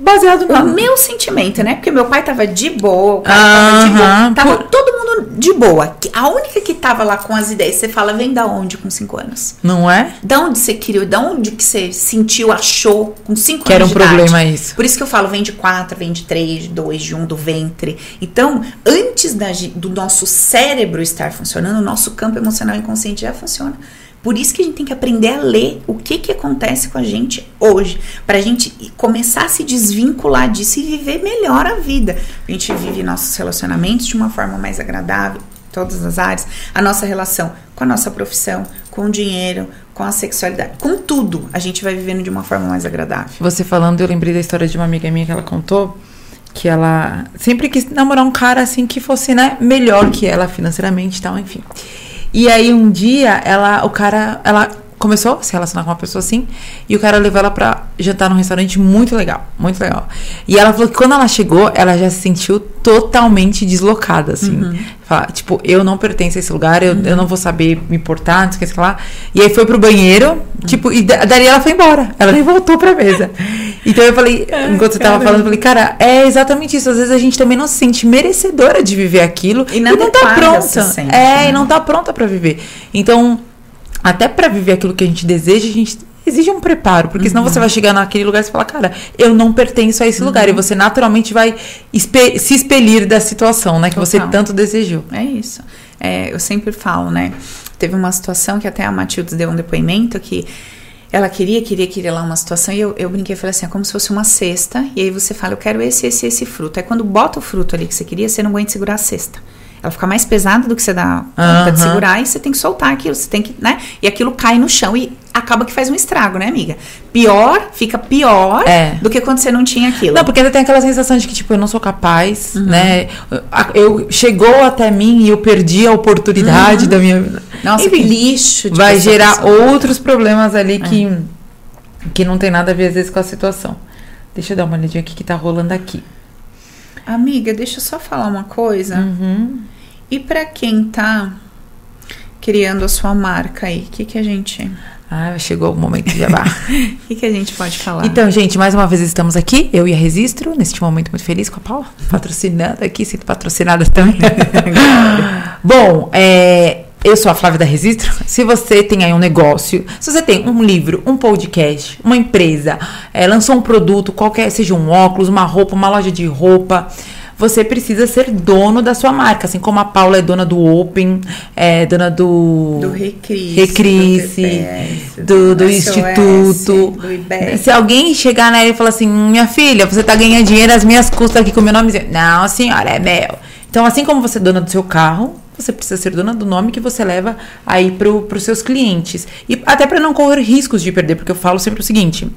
baseado no meu sentimento, né? Porque meu pai tava de boa, o cara tava de boa, tava todo mundo de boa. A única que tava lá com as ideias, você fala, vem da onde com cinco anos? Não é? Da onde você criou? Da onde que você sentiu, achou com cinco Que era um anos de idade? problema isso. Por isso que eu falo, vem de quatro, vem de três, de dois, de um, do ventre. Então, antes da do nosso cérebro estar funcionando, o nosso campo emocional inconsciente já funciona. Por isso que a gente tem que aprender a ler o que, que acontece com a gente hoje. Pra gente começar a se desvincular disso e viver melhor a vida. A gente vive nossos relacionamentos de uma forma mais agradável, todas as áreas. A nossa relação com a nossa profissão, com o dinheiro, com a sexualidade, com tudo. A gente vai vivendo de uma forma mais agradável. Você falando, eu lembrei da história de uma amiga minha que ela contou que ela sempre quis namorar um cara assim que fosse, né, melhor que ela financeiramente e tal, enfim. E aí um dia ela, o cara, ela começou a se relacionar com uma pessoa assim, e o cara levou ela pra jantar num restaurante muito legal, muito legal. E ela falou que quando ela chegou, ela já se sentiu totalmente deslocada, assim. Fala, tipo, eu não pertenço a esse lugar, eu, eu não vou saber me portar, não sei o que, sei lá. E aí foi pro banheiro, tipo, e da- dali ela foi embora. Ela nem voltou pra mesa. Então eu falei, enquanto você tava falando, eu falei, cara, é exatamente isso. Às vezes a gente também não se sente merecedora de viver aquilo E e não tá inadequada se pronta. sente, é, né? e não tá pronta pra viver. Então, até pra viver aquilo que a gente deseja, a gente exige um preparo, porque senão Uhum. você vai chegar naquele lugar e você fala, cara, eu não pertenço a esse lugar. Uhum. E você naturalmente vai espe- se expelir da situação, né, que você Total. tanto desejou. É isso. É, eu sempre falo, né? Teve uma situação que até a Matilde deu um depoimento que ela queria, queria, queria lá uma situação e eu, eu brinquei e falei assim, é como se fosse uma cesta e aí você fala, eu quero esse, esse, esse fruto. Aí quando bota o fruto ali que você queria, você não aguenta segurar a cesta. Ela fica mais pesada do que você dá conta de Aham. segurar e você tem que soltar aquilo, você tem que, né? E aquilo cai no chão e acaba que faz um estrago, né, amiga? Pior, fica pior É. do que quando você não tinha aquilo. Não, porque ainda tem aquela sensação de que, tipo, eu não sou capaz, Uhum. né? Eu, chegou até mim e eu perdi a oportunidade da minha vida. Uhum. Nossa, Enfim, que lixo. de vai pessoa gerar que sou. outros problemas ali que, É. que não tem nada a ver, às vezes, com a situação. Deixa eu dar uma olhadinha aqui que tá rolando aqui. Amiga, deixa eu só falar uma coisa. Uhum. E pra quem tá criando a sua marca aí, o que, que a gente. Ah, chegou o momento de acabar. O que, que a gente pode falar? Então, gente, mais uma vez estamos aqui, eu e a Registro, neste momento muito feliz com a Paula, patrocinando aqui, sendo patrocinadas também. Bom, é, eu sou a Flávia da Registro. Se você tem aí um negócio, se você tem um livro, um podcast, uma empresa, é, lançou um produto, qualquer, seja um óculos, uma roupa, uma loja de roupa, você precisa ser dono da sua marca, assim como a Paula é dona do Open, é dona do do Recris. Recrisse, TPS, do, do instituto. Do. Se alguém chegar nela e falar assim, minha filha, você tá ganhando dinheiro às minhas custas aqui com o meu nome, não, senhora, é meu. Então, assim como você é dona do seu carro, você precisa ser dona do nome que você leva aí pro, pros seus clientes. E até para não correr riscos de perder, porque eu falo sempre o seguinte.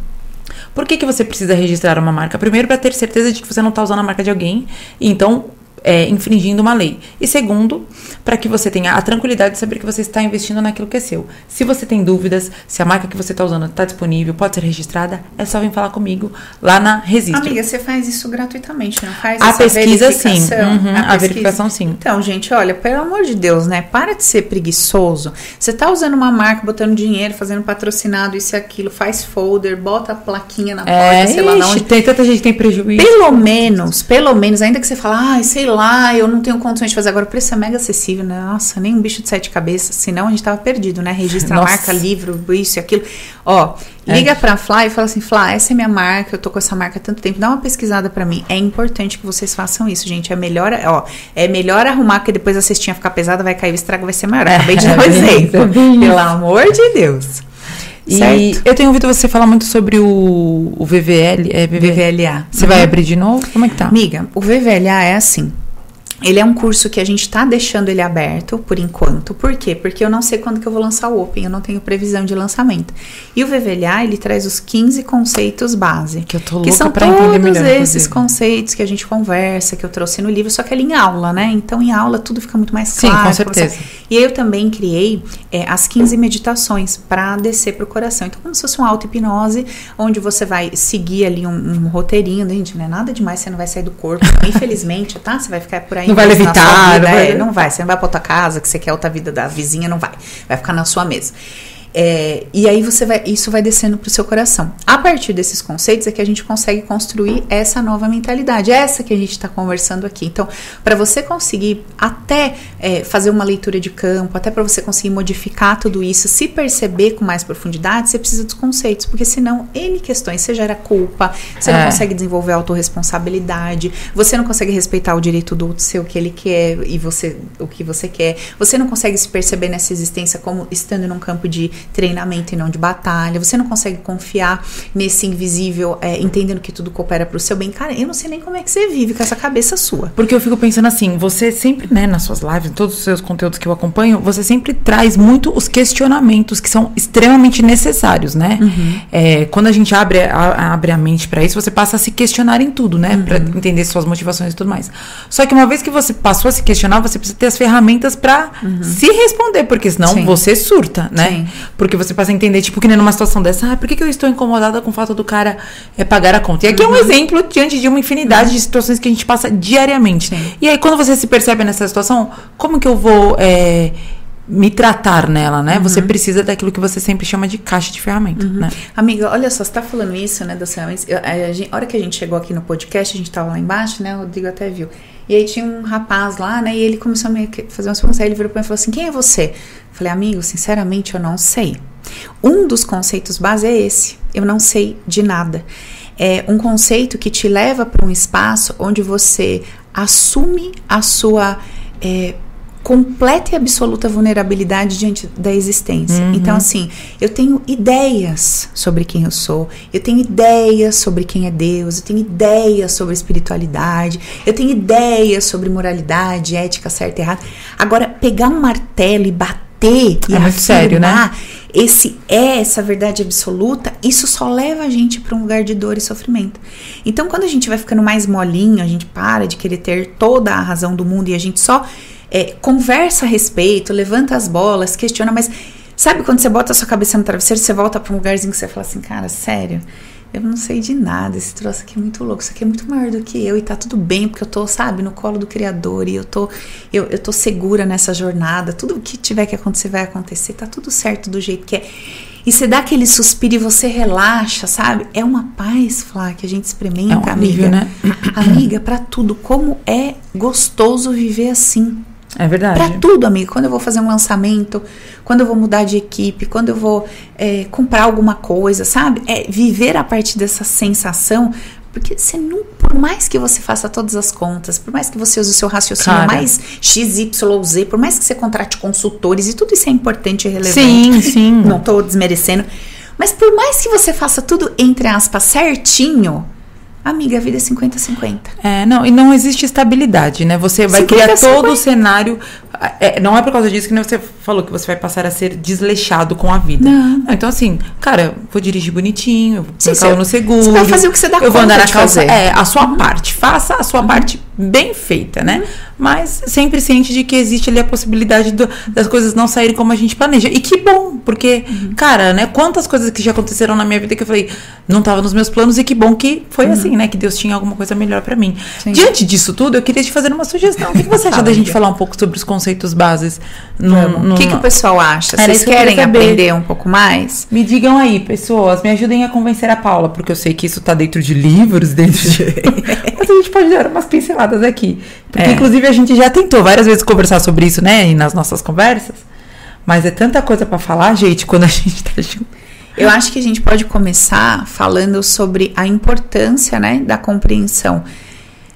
Por que, que você precisa registrar uma marca? Primeiro, para ter certeza de que você não está usando a marca de alguém, então é, infringindo uma lei. E segundo, para que você tenha a tranquilidade de saber que você está investindo naquilo que é seu. Se você tem dúvidas, se a marca que você está usando está disponível, pode ser registrada, é só vir falar comigo lá na Registro. Amiga, você faz isso gratuitamente, não faz? a pesquisa sim? Uhum, a, pesquisa? verificação sim. Então, gente, olha, pelo amor de Deus, né? Para de ser preguiçoso. Você tá usando uma marca, botando dinheiro, fazendo patrocinado, isso e aquilo, faz folder, bota a plaquinha na É, porta, sei lá ixi, na onde. tem tanta gente que tem prejuízo. Pelo menos, pelo menos, ainda que você fala, ai, sei lá, eu não tenho condições de fazer agora, o preço é mega acessível, né? Nossa, nem um bicho de sete cabeças, senão a gente tava perdido, né? Registra Nossa. marca, livro, isso e aquilo. Ó, É. liga pra Flá e fala assim, Flá, essa é minha marca, eu tô com essa marca há tanto tempo, dá uma pesquisada pra mim. É importante que vocês façam isso, gente. É melhor, ó, é melhor arrumar, porque depois a cestinha ficar pesada, vai cair, o estrago vai ser maior. Acabei de dar um É, exemplo. é. Pelo amor de Deus. E Certo? eu tenho ouvido você falar muito sobre o, o VVL. É VVL. VVLA. Você vai abrir de novo? Como é que tá? Amiga, o VVLA é assim. Ele é um curso que a gente tá deixando ele aberto por enquanto. Por quê? Porque eu não sei quando que eu vou lançar o Open, eu não tenho previsão de lançamento. E o VVLA, ele traz os 15 conceitos base. Que eu tô que louca são pra entender todos melhor, esses conceitos que a gente conversa, que eu trouxe no livro, só que ali em aula, né? Então, em aula tudo fica muito mais Sim, claro. com certeza. E aí eu também criei é, as 15 meditações para descer pro coração. Então, como se fosse uma auto-hipnose, onde você vai seguir ali um, um roteirinho, né, gente? Não é nada demais, você não vai sair do corpo, infelizmente, tá? Você vai ficar por aí. Não vai levitar, vida, não vai- é, não vai. Você não vai pra outra casa, que você quer outra vida da vizinha, não vai. Vai ficar na sua mesa. É, e aí você vai, isso vai descendo pro seu coração. A partir desses conceitos é que a gente consegue construir essa nova mentalidade, essa que a gente está conversando aqui. Então, para você conseguir até é, fazer uma leitura de campo, até para você conseguir modificar tudo isso, se perceber com mais profundidade, você precisa dos conceitos, porque senão N questões, você gera culpa, você é. não consegue desenvolver autorresponsabilidade, você não consegue respeitar o direito do outro ser o que ele quer e você o que você quer, você não consegue se perceber nessa existência como estando num campo de treinamento e não de batalha. Você não consegue confiar nesse invisível, é, entendendo que tudo coopera para o seu bem. Cara, eu não sei nem como é que você vive com essa cabeça sua. Porque eu fico pensando assim, você sempre, né, nas suas lives, em todos os seus conteúdos que eu acompanho, você sempre traz muito os questionamentos que são extremamente necessários, né? Uhum. É, quando a gente abre a, abre a mente para isso, você passa a se questionar em tudo, né? Uhum. Para entender suas motivações e tudo mais. Só que uma vez que você passou a se questionar, você precisa ter as ferramentas para uhum. se responder, porque senão Sim. você surta, né? Sim. Porque você passa a entender, tipo, que nem numa situação dessa, ah, por que, que eu estou incomodada com o fato do cara é, pagar a conta? E aqui uhum. é um uhum. exemplo diante de uma infinidade uhum. de situações que a gente passa diariamente. Sim. E aí, quando você se percebe nessa situação, como que eu vou é, me tratar nela, né? Uhum. Você precisa daquilo que você sempre chama de caixa de ferramenta, uhum. né? Amiga, olha só, você tá falando isso, né, das ferramentas. Eu, a, gente, a hora que a gente chegou aqui no podcast, a gente tava lá embaixo, né? O Rodrigo até viu. E aí tinha um rapaz lá, né? E ele começou a me fazer umas perguntas. Aí ele virou pra mim e falou assim: Quem é você? Falei, amigo, sinceramente eu não sei. Um dos conceitos base é esse: eu não sei de nada. É um conceito que te leva para um espaço onde você assume a sua. É, completa e absoluta vulnerabilidade diante da existência. Uhum. Então, assim, eu tenho ideias sobre quem eu sou, eu tenho ideias sobre quem é Deus, eu tenho ideias sobre espiritualidade, eu tenho ideias sobre moralidade, ética certa e errada. Agora, pegar um martelo e bater e é afirmar sério, né? esse é essa verdade absoluta, isso só leva a gente para um lugar de dor e sofrimento. Então, quando a gente vai ficando mais molinho, a gente para de querer ter toda a razão do mundo e a gente só é, conversa a respeito, levanta as bolas, questiona, mas sabe quando você bota a sua cabeça no travesseiro, você volta para um lugarzinho que você fala assim, cara, sério, eu não sei de nada, esse troço aqui é muito louco, isso aqui é muito maior do que eu e tá tudo bem, porque eu tô, sabe, no colo do Criador e eu tô, eu, eu tô segura nessa jornada, tudo o que tiver que acontecer vai acontecer, tá tudo certo do jeito que é. E você dá aquele suspiro e você relaxa, sabe? É uma paz, Flá, que a gente experimenta, é um amiga. né? Amiga, para tudo. Como é gostoso viver assim. É verdade. Para tudo, amigo. Quando eu vou fazer um lançamento, quando eu vou mudar de equipe, quando eu vou é, comprar alguma coisa, sabe? É viver a partir dessa sensação. Porque você não, por mais que você faça todas as contas, por mais que você use o seu raciocínio Cara. mais X, Y, Z, por mais que você contrate consultores, e tudo isso é importante e relevante. Sim, sim. Não estou desmerecendo. Mas por mais que você faça tudo, entre aspas, certinho, Amiga, a vida é 50-50. É, não, e não existe estabilidade, né? Você vai criar todo o cenário. É, não é por causa disso que você falou que você vai passar a ser desleixado com a vida. Não. não então, assim, cara, vou dirigir bonitinho, eu vou Sim, carro no seguro. Você vai fazer o que você dá Eu vou andar na calça. Fazer. É, a sua uhum. parte. Faça a sua uhum. parte bem feita, né? Uhum mas sempre ciente de que existe ali a possibilidade do, das coisas não saírem como a gente planeja. E que bom, porque, uhum. cara, né, quantas coisas que já aconteceram na minha vida que eu falei, não estava nos meus planos e que bom que foi uhum. assim, né, que Deus tinha alguma coisa melhor para mim. Sim. Diante disso tudo, eu queria te fazer uma sugestão. O que, que você acha da gente falar um pouco sobre os conceitos bases? No, O que, que o pessoal acha? Vocês querem aprender um pouco mais? Me digam aí, pessoas, me ajudem a convencer a Paula, porque eu sei que isso tá dentro de livros, dentro de. Mas a gente pode dar umas pinceladas aqui. Porque, é. inclusive, a gente já tentou várias vezes conversar sobre isso, né? E nas nossas conversas. Mas é tanta coisa para falar, gente, quando a gente tá junto. Eu acho que a gente pode começar falando sobre a importância, né, da compreensão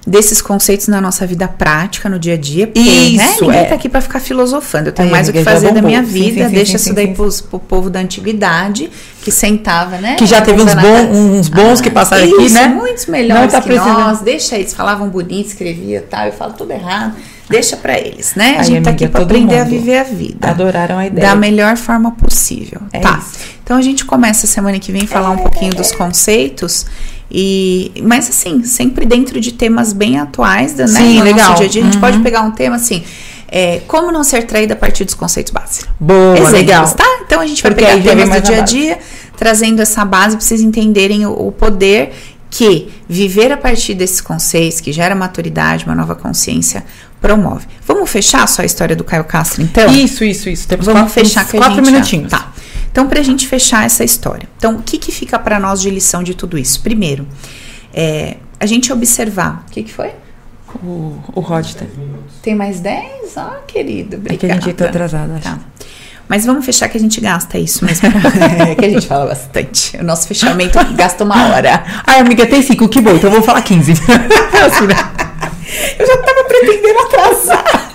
desses conceitos na nossa vida prática, no dia a dia. Porque, né, isso, né? Ninguém é. tá aqui para ficar filosofando. Eu tenho mais o que fazer da minha vida. Sim, sim, deixa sim, isso daí pros, pro povo da antiguidade, que sentava, né? Que já teve uns, bom, uns bons ah, que passaram isso, aqui, né? muitos melhores tá que nós. Deixa eles, falavam bonito, escrevia tal. Eu falo tudo errado. Deixa para eles, né? A gente tá aqui para aprender a viver a vida. Adoraram a ideia. Da melhor forma possível. É tá. Isso. Então a gente começa semana que vem a falar é, um pouquinho dos conceitos. E, mas assim, sempre dentro de temas bem atuais, né? Sim, no legal. nosso dia a dia. A gente uhum. pode pegar um tema assim. É, como não ser traída a partir dos conceitos básicos. Boa, Exemplos, legal. tá? Então a gente Porque vai pegar temas do dia a dia, trazendo essa base para vocês entenderem o, o, poder que viver a partir desses conceitos, que gera maturidade, uma nova consciência, promove. Vamos fechar só a história do Caio Castro, então? Isso, isso, isso. Temos Vamos quatro, fechar quatro minutinhos. Já, tá. Então, para a gente fechar essa história. Então, o que, que fica para nós de lição de tudo isso? Primeiro, é, a gente observar. O que, que foi? O, o Rod tem. Tem mais 10? Ah, querido, obrigada. É que a gente tá atrasada, acho. Tá. Mas vamos fechar que a gente gasta isso mesmo. é que a gente fala bastante. O nosso fechamento gasta uma hora. Ai, amiga, tem cinco, que bom, então vou falar 15. assim, né? Eu já tava pretendendo atrasar.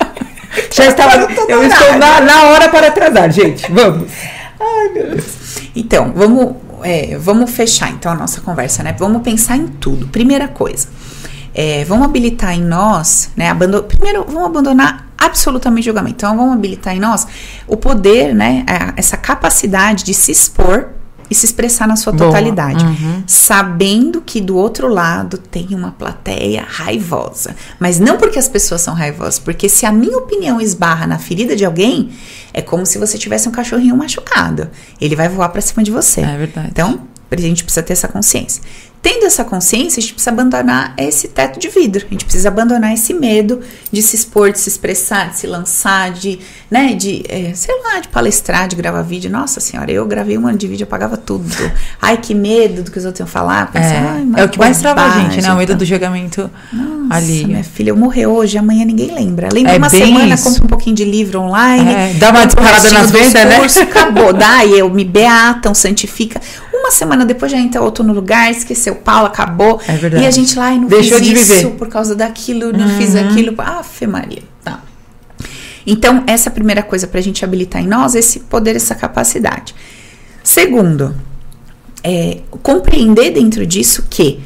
Já estava. Eu estou na, na hora para atrasar, gente. Vamos. Ai, meu Deus. Então, vamos, é, vamos fechar então a nossa conversa, né? Vamos pensar em tudo. Primeira coisa, é, vamos habilitar em nós, né? Abandon... Primeiro, vamos abandonar absolutamente julgamento. Então, vamos habilitar em nós o poder, né? Essa capacidade de se expor e se expressar na sua Boa. totalidade, Uhum. sabendo que do outro lado tem uma plateia raivosa. Mas não porque as pessoas são raivosas, porque se a minha opinião esbarra na ferida de alguém, é como se você tivesse um cachorrinho machucado. Ele vai voar pra cima de você. É verdade. Então, a gente precisa ter essa consciência. Tendo essa consciência, a gente precisa abandonar esse teto de vidro. A gente precisa abandonar esse medo de se expor, de se expressar, de se lançar, de, né, de, é, sei lá, de palestrar, de gravar vídeo. Nossa senhora, eu gravei um ano de vídeo, eu pagava tudo. Ai, que medo do que os outros iam falar. Pensei, É, é o que mais trava a gente, né? O medo do julgamento Nossa, ali. minha filha, eu morrer hoje, amanhã ninguém lembra. Lembra É uma semana, isso. compra um pouquinho de livro online. É, dá uma disparada nas vendas, né? Acabou, dá, e eu me beatam, santifica. Uma semana depois já entra outro no lugar, esqueceu Paulo, acabou. É verdade. E a gente lá, e não Deixou fiz de isso viver. por causa daquilo, não fiz Uhum. aquilo. Afe Maria, tá. Então, essa é a primeira coisa pra gente habilitar em nós, esse poder, essa capacidade. Segundo, é, compreender dentro disso que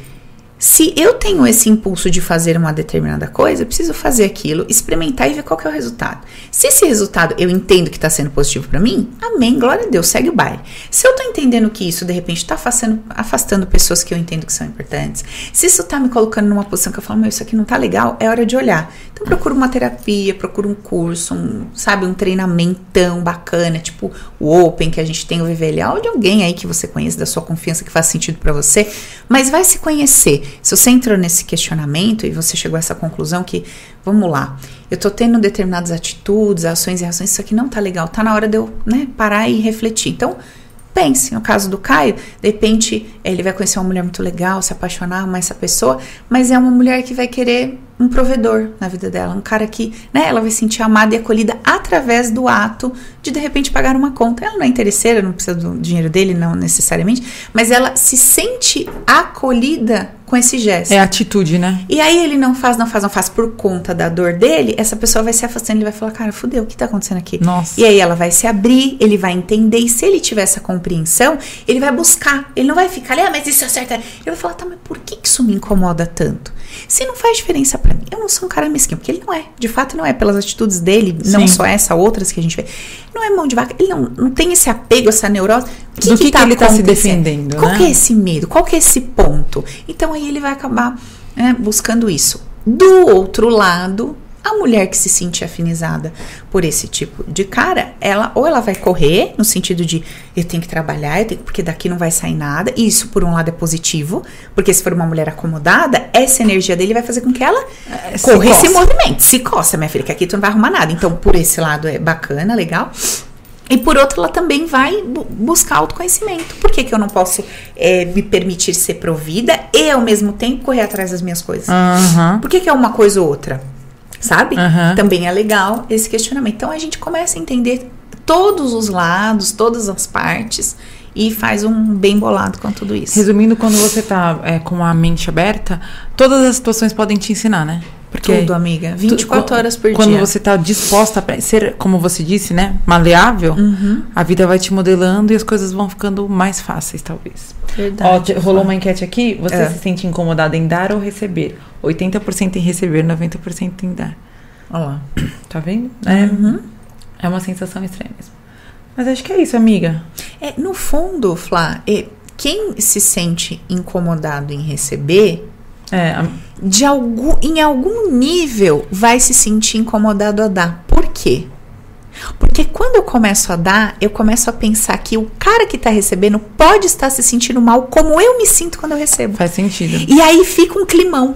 se eu tenho esse impulso de fazer uma determinada coisa, eu preciso fazer aquilo, experimentar e ver qual é o resultado. Se esse resultado eu entendo que está sendo positivo para mim, amém, glória a Deus, segue o baile. Se eu tô entendendo que isso de repente está afastando, afastando pessoas que eu entendo que são importantes, se isso tá me colocando numa posição que eu falo, meu, isso aqui não tá legal, é hora de olhar. Então procura uma terapia, procura um curso, um, sabe, um treinamentão bacana, tipo o Open que a gente tem, o VVLA, ou de alguém aí que você conhece, da sua confiança, que faz sentido para você, mas vai se conhecer. Se você entrou nesse questionamento e você chegou a essa conclusão que, vamos lá, eu tô tendo determinadas atitudes, ações e reações, isso aqui não tá legal, tá na hora de eu, né, parar e refletir. Então, pense, no caso do Caio, de repente ele vai conhecer uma mulher muito legal, se apaixonar mais essa pessoa, mas é uma mulher que vai querer um provedor na vida dela, um cara que, né, ela vai se sentir amada e acolhida através do ato de de repente pagar uma conta. Ela não é interesseira, não precisa do dinheiro dele, não necessariamente, mas ela se sente acolhida com esse gesto. É atitude, né? E aí ele não faz, não faz, não faz por conta da dor dele, essa pessoa vai se afastando, ele vai falar, cara, fudeu, o que tá acontecendo aqui? Nossa. E aí ela vai se abrir, ele vai entender, e se ele tiver essa compreensão, ele vai buscar. Ele não vai ficar ah, mas isso é certo. Ele vai falar, tá, mas por que isso me incomoda tanto? Se não faz diferença pra mim, eu não sou um cara mesquinho, porque ele não é. De fato, não é. Pelas atitudes dele, não Sim. só essa, outras que a gente vê. Não é mão de vaca, ele não, não tem esse apego, essa neurose. O Do que que ele tá se defendendo, Qual né? que é esse medo? Qual que é esse ponto? Então aí ele vai acabar né, buscando isso. Do outro lado, a mulher que se sente afinizada por esse tipo de cara, ela ou ela vai correr no sentido de eu tenho que trabalhar, eu tenho, porque daqui não vai sair nada. E isso por um lado é positivo, porque se for uma mulher acomodada, essa energia dele vai fazer com que ela se corra e se coça. movimente. Se coça, minha filha, que aqui tu não vai arrumar nada. Então, por esse lado é bacana, legal. E por outro, ela também vai bu- buscar autoconhecimento. Por que, que eu não posso eh, me permitir ser provida e, ao mesmo tempo, correr atrás das minhas coisas? Aham. Por que, que é uma coisa ou outra? Sabe? Aham. Também é legal esse questionamento. Então, a gente começa a entender todos os lados, todas as partes e faz um bem bolado com tudo isso. Resumindo, quando você tá é, com a mente aberta, todas as situações podem te ensinar, né? Porque Tudo, amiga. 24 tu- horas por quando dia. você tá disposta a ser, como você disse, né, maleável, Uhum. a vida vai te modelando e as coisas vão ficando mais fáceis, talvez. Verdade. Ó, rolou uma enquete aqui. Você É. se sente incomodada em dar ou receber? 80% em receber, 90% em dar. Olha lá. Tá vendo? É, Uhum. é uma sensação estranha mesmo. Mas acho que é isso, amiga. É, no fundo, Flá, é, quem se sente incomodado em receber, É, a- de algum, em algum nível vai se sentir incomodado a dar. Por quê? Porque quando eu começo a dar, eu começo a pensar que o cara que tá recebendo pode estar se sentindo mal como eu me sinto quando eu recebo. faz sentido. E aí fica um climão.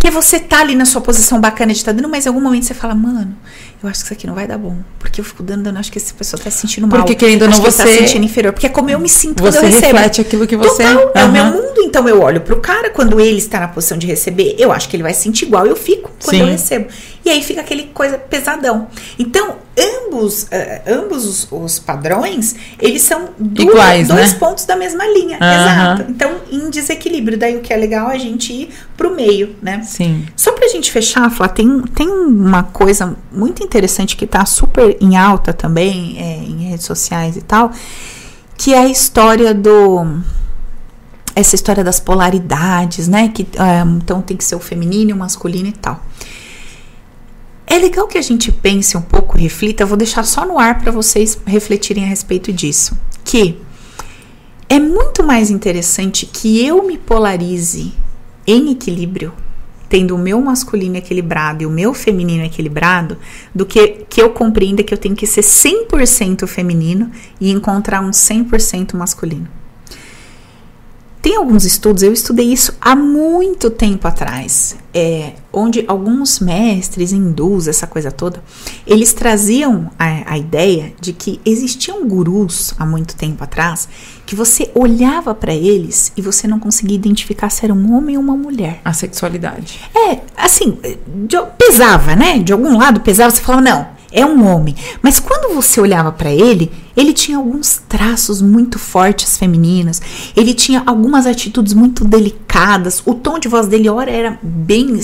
Porque você tá ali na sua posição bacana de estar tá dando, mas em algum momento você fala, mano, eu acho que isso aqui não vai dar bom. Porque eu fico dando, dando, acho que essa pessoa tá se sentindo mal. Porque querendo ou não, acho você. Que tá se sentindo inferior. Porque é como eu me sinto você quando eu recebo. reflete aquilo que você. Total, é o meu mundo, então eu olho pro cara, quando ele está na posição de receber, eu acho que ele vai se sentir igual eu fico quando Sim. eu recebo. E aí fica aquele coisa pesadão. Então, ambos, eh, ambos os, os padrões, eles são du- Iguais, dois né? pontos da mesma linha. Aham. Exato. Então, em desequilíbrio. Daí o que é legal é a gente ir pro meio, né? Sim. Só pra gente fechar, Flá, tem, tem uma coisa muito interessante que tá super em alta também, é, em redes sociais e tal, que é a história do. Essa história das polaridades, né? Que, ah, então tem que ser o feminino o masculino e tal. É legal que a gente pense um pouco, reflita. Vou deixar só no ar para vocês refletirem a respeito disso. Que é muito mais interessante que eu me polarize em equilíbrio, tendo o meu masculino equilibrado e o meu feminino equilibrado, do que que eu compreenda que eu tenho que ser 100% feminino e encontrar um 100% masculino. Tem alguns estudos, eu estudei isso há muito tempo atrás, é, onde alguns mestres hindus, essa coisa toda, eles traziam a, a ideia de que existiam gurus há muito tempo atrás que você olhava para eles e você não conseguia identificar se era um homem ou uma mulher. A sexualidade. É, assim, pesava, né? De algum lado pesava, você falava, não, é um homem. Mas quando você olhava pra ele, ele tinha alguns traços muito fortes femininos, ele tinha algumas atitudes muito delicadas, o tom de voz dele, ora era bem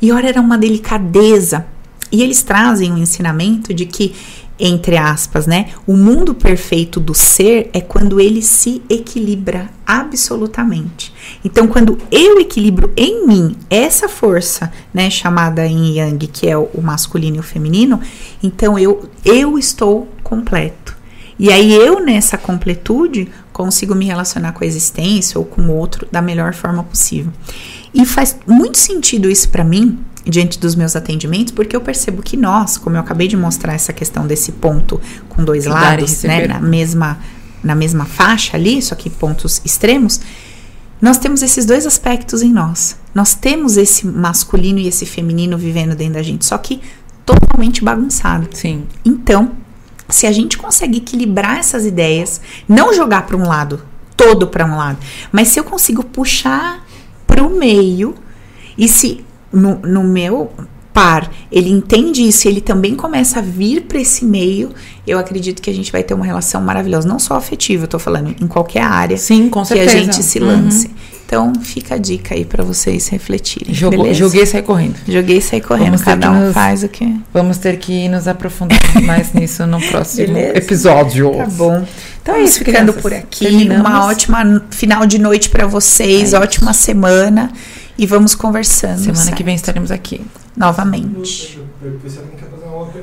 e ora era uma delicadeza. E eles trazem um ensinamento de que, entre aspas, né, o mundo perfeito do ser é quando ele se equilibra absolutamente. Então, quando eu equilibro em mim essa força, né, chamada em Yang, que é o masculino e o feminino, então eu eu estou completo. E aí eu nessa completude consigo me relacionar com a existência ou com o outro da melhor forma possível. E faz muito sentido isso para mim diante dos meus atendimentos, porque eu percebo que nós, como eu acabei de mostrar essa questão desse ponto com dois e lados, né, na mesma na mesma faixa ali, só que pontos extremos, nós temos esses dois aspectos em nós. Nós temos esse masculino e esse feminino vivendo dentro da gente, só que totalmente bagunçado. Sim. Então, se a gente consegue equilibrar essas ideias, não jogar para um lado, todo para um lado, mas se eu consigo puxar para o meio, e se no, no meu par ele entende isso, e ele também começa a vir para esse meio, eu acredito que a gente vai ter uma relação maravilhosa, não só afetiva, eu tô falando em qualquer área Sim, com que certeza. a gente se Uhum. lance. Então, fica a dica aí para vocês refletirem. Jogou- beleza? joguei e saí correndo. Joguei e saí correndo, Vamos cada que um nos- faz o que. Vamos ter que nos aprofundar mais nisso no próximo Beleza. episódio. Tá bom. Então é isso, ficando crianças. por aqui. Terminamos. Uma ótima final de noite para vocês, É ótima semana e vamos conversando. Semana certo? que vem estaremos aqui. novamente.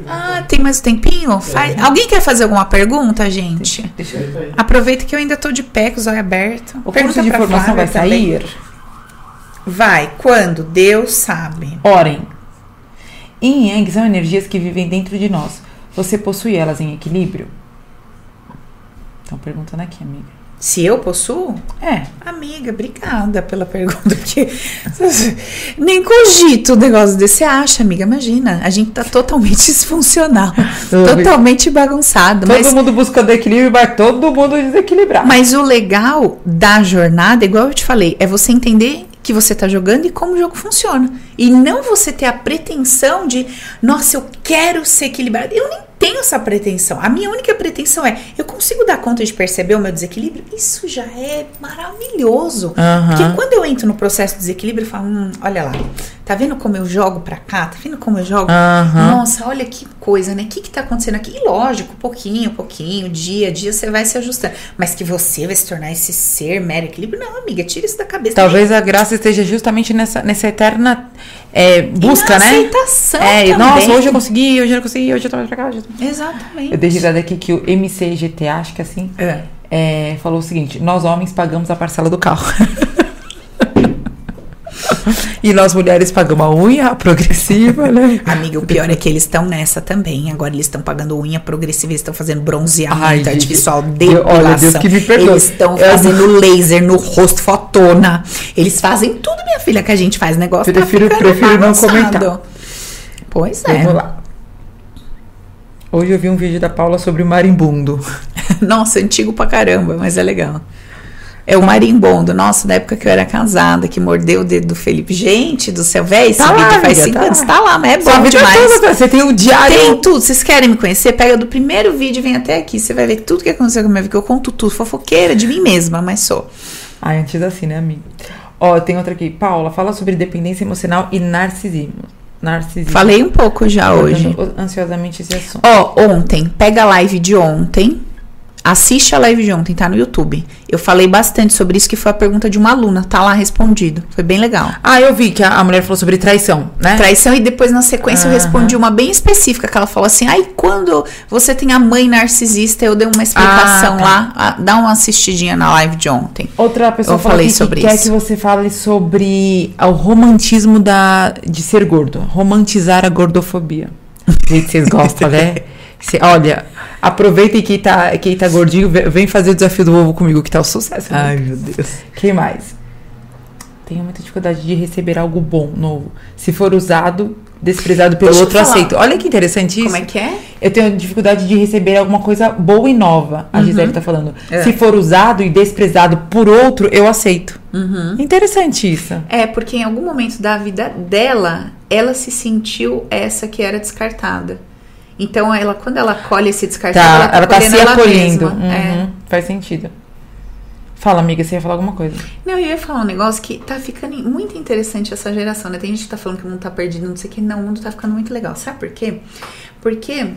Ah, tem mais um tempinho? Faz- Alguém quer fazer alguma pergunta, gente? Aproveita que eu ainda tô de pé, com os olhos abertos. O curso de formação vai sair? também. Vai. Quando? Deus sabe. Orem. Yin e Yang são energias que vivem dentro de nós. Você possui elas em equilíbrio? Estão perguntando aqui, amiga. Se eu possuo? É. Amiga, obrigada pela pergunta, porque nem cogito o negócio desse. Você acha, amiga? Imagina, a gente tá totalmente disfuncional, totalmente bagunçado. Todo Mas, mundo buscando equilíbrio, vai todo mundo desequilibrar. mas o legal da jornada, igual eu te falei, é você entender que você tá jogando e como o jogo funciona. E não você ter a pretensão de, nossa, eu quero ser equilibrado. Eu nem tenho essa pretensão. A minha única pretensão é, eu consigo dar conta de perceber o meu desequilíbrio? Isso já é maravilhoso. Aham. Porque quando eu entro no processo de desequilíbrio, eu falo, hum, olha lá, tá vendo como eu jogo pra cá? Tá vendo como eu jogo? Aham. Nossa, olha que coisa, né? O que que tá acontecendo aqui? E lógico, pouquinho, pouquinho, dia a dia, você vai se ajustando. Mas que você vai se tornar esse ser mero equilíbrio? Não, amiga, tira isso da cabeça. Talvez a graça esteja justamente nessa, nessa eterna é, busca, e na né? aceitação É, também. nossa, hoje eu consegui, hoje eu não consegui, hoje eu tô mais pra cá. Hoje eu tô... Exatamente. Eu dei risada aqui que o MCGT, acho que é assim, É. é, falou o seguinte: nós homens pagamos a parcela do carro. E nós mulheres pagamos a unha progressiva, né? Amiga, o pior é que eles estão nessa também. Agora eles estão pagando unha progressiva, eles estão fazendo bronzeamento Ai, artificial, Deus- olha, depilação. Deus que me perdoe. Eles estão Eu- fazendo laser no rosto, fotona. Eles fazem tudo, minha filha, que a gente faz. Negócio tá Prefiro- ficando prefiro não comentar. Pois é. Vamos lá. Hoje eu vi um vídeo da Paula sobre o marimbundo. Nossa, antigo pra caramba, mas é legal. É o marimbondo, nossa, da época que eu era casada, que mordeu o dedo do Felipe. Gente do céu, velho, esse Tá lá, vídeo faz amiga, cinco tá anos, lá. tá lá, mas é bom vida demais. toda, você tem o diário. Tem tudo. Vocês querem me conhecer? Pega do primeiro vídeo e vem até aqui. Você vai ver tudo que aconteceu com a minha vida, que eu conto tudo. Fofoqueira de mim mesma, mas sou. Ai, antes assim, né, amiga? Ó, tem outra aqui. Paula, fala sobre dependência emocional e narcisismo. Narcisismo. Falei um pouco já hoje. Ansiosamente esse assunto. Ó, ontem, pega a live de ontem. Assiste a live de ontem, tá no YouTube. Eu falei bastante sobre isso, que foi a pergunta de uma aluna. Tá lá respondido. Foi bem legal. Ah, eu vi que a, a mulher falou sobre traição, né? Traição, e depois na sequência eu Aham. respondi uma bem específica, que ela falou assim: ai, quando você tem a mãe narcisista, eu dei uma explicação Ah, tá. lá. Ah, Dá uma assistidinha na live de ontem. Outra pessoa Eu falou falei aqui sobre que quer isso. que você fale sobre o romantismo da, de ser gordo. Romantizar a gordofobia. Gente, vocês gostam, né? Cê- olha, aproveitem quem tá, quem tá gordinho, ve- vem fazer o desafio do ovo comigo, que tá o sucesso. né? meu Deus. Quem mais? Tenho muita dificuldade de receber algo bom, novo. Se for usado, desprezado pelo Deixa outro, aceito. Olha que interessante isso. Como é que é? Eu tenho dificuldade de receber alguma coisa boa e nova, a Gisele tá falando. É. Se for usado e desprezado por outro, eu aceito. Interessante isso. É, porque em algum momento da vida dela, ela se sentiu essa que era descartada. Então, ela, quando ela colhe esse descartado, Tá, ela tá, ela tá se acolhendo ela acolhendo. É. Uhum, Faz sentido. Fala, amiga, você ia falar alguma coisa. Não, eu ia falar um negócio que tá ficando muito interessante essa geração, né? Tem gente que tá falando que o mundo tá perdido, não sei o que. Não, o mundo tá ficando muito legal. Sabe por quê? Porque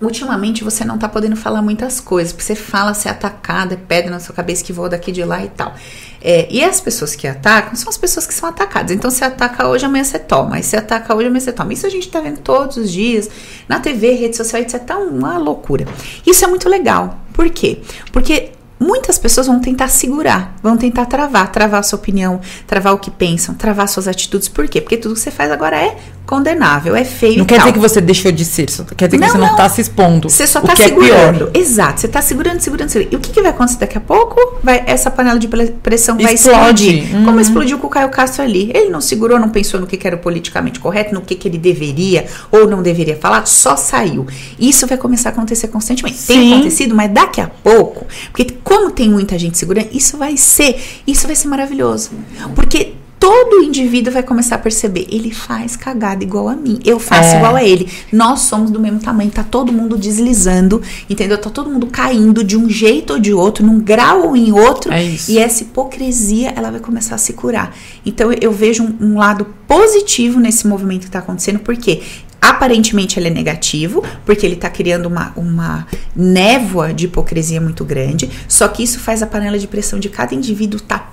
ultimamente você não tá podendo falar muitas coisas. Porque você fala, você é é pedra na sua cabeça que voa daqui de lá e tal. É, e as pessoas que atacam são as pessoas que são atacadas. Então você ataca hoje, amanhã você toma. Aí você ataca hoje, amanhã você toma. Isso a gente tá vendo todos os dias, na TV, rede social, etc. Tá uma loucura. Isso é muito legal. Por quê? Porque Muitas pessoas vão tentar segurar, vão tentar travar, travar a sua opinião, travar o que pensam, travar suas atitudes. Por quê? Porque tudo que você faz agora é condenável, é feio. Não quer tal. dizer que você deixou de ser, quer dizer que Não, você não, não. tá se expondo. Você só o tá que segurando. é. Exato, você tá segurando, segurando, segurando. E o que, que vai acontecer daqui a pouco? Vai, essa panela de pre- pressão vai Explode. explodir. Uhum. Como explodiu com o Caio Castro ali. Ele não segurou, não pensou no que, que era politicamente correto, no que, que ele deveria ou não deveria falar, só saiu. Isso vai começar a acontecer constantemente. Tem Sim. acontecido, mas daqui a pouco, porque como tem muita gente segurando, isso vai ser, isso vai ser maravilhoso. Porque todo indivíduo vai começar a perceber, ele faz cagada igual a mim, eu faço É. igual a ele. Nós somos do mesmo tamanho, tá todo mundo deslizando, entendeu? Tá todo mundo caindo de um jeito ou de outro, num grau ou em outro. É. E essa hipocrisia, ela vai começar a se curar. Então eu vejo um, um lado positivo nesse movimento que tá acontecendo, porque aparentemente ele é negativo, porque ele tá criando uma, uma névoa de hipocrisia muito grande, só que isso faz a panela de pressão de cada indivíduo tá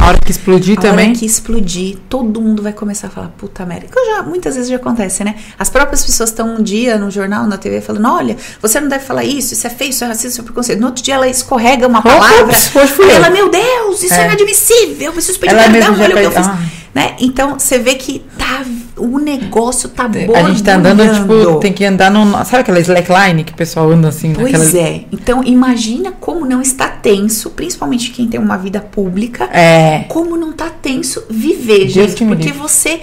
A hora que explodir a também. hora que explodir, todo mundo vai começar a falar, puta merda. Que já, muitas vezes já acontece, né? As próprias pessoas estão um dia no jornal, na TV, falando: olha, você não deve falar isso, isso é feio, isso é racismo, isso é preconceito. No outro dia ela escorrega uma palavra. Eu. ela, meu Deus, isso é, É. inadmissível, eu preciso pedir Ela perdão, olha o que eu fiz. Ah. Né? Então você vê que tá, o negócio tá borbulhando. A gente tá andando, tipo, tem que andar no. Sabe aquela slackline que o pessoal anda assim? Pois naquela... é. Então imagina como não está tenso, principalmente quem tem uma vida pública, É. como não tá tenso viver, Deus gente. Porque você,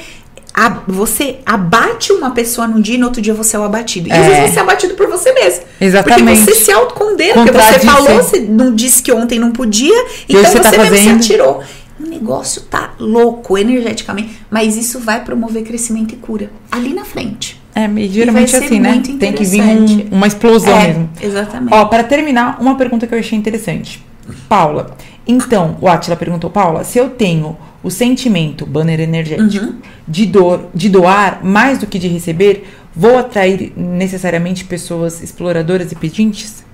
você abate uma pessoa num dia e no outro dia você é o abatido. E É. às vezes você é abatido por você mesmo. Exatamente. Porque você se autocondena. Porque você falou, você não disse que ontem não podia, E então você, você tá mesmo fazendo. se atirou. O negócio tá louco energeticamente, mas isso vai promover crescimento e cura ali na frente. É, e geralmente assim, né? Tem que vir um- uma explosão é, mesmo. exatamente. Ó, para terminar, uma pergunta que eu achei interessante. Paula, então, o Atila perguntou, Paula, se eu tenho o sentimento, banner energético, Uhum. de, dor, de doar mais do que de receber, vou atrair necessariamente pessoas exploradoras e pedintes?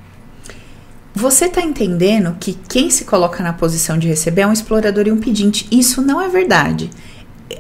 Você tá entendendo que quem se coloca na posição de receber é um explorador e um pedinte. Isso não é verdade.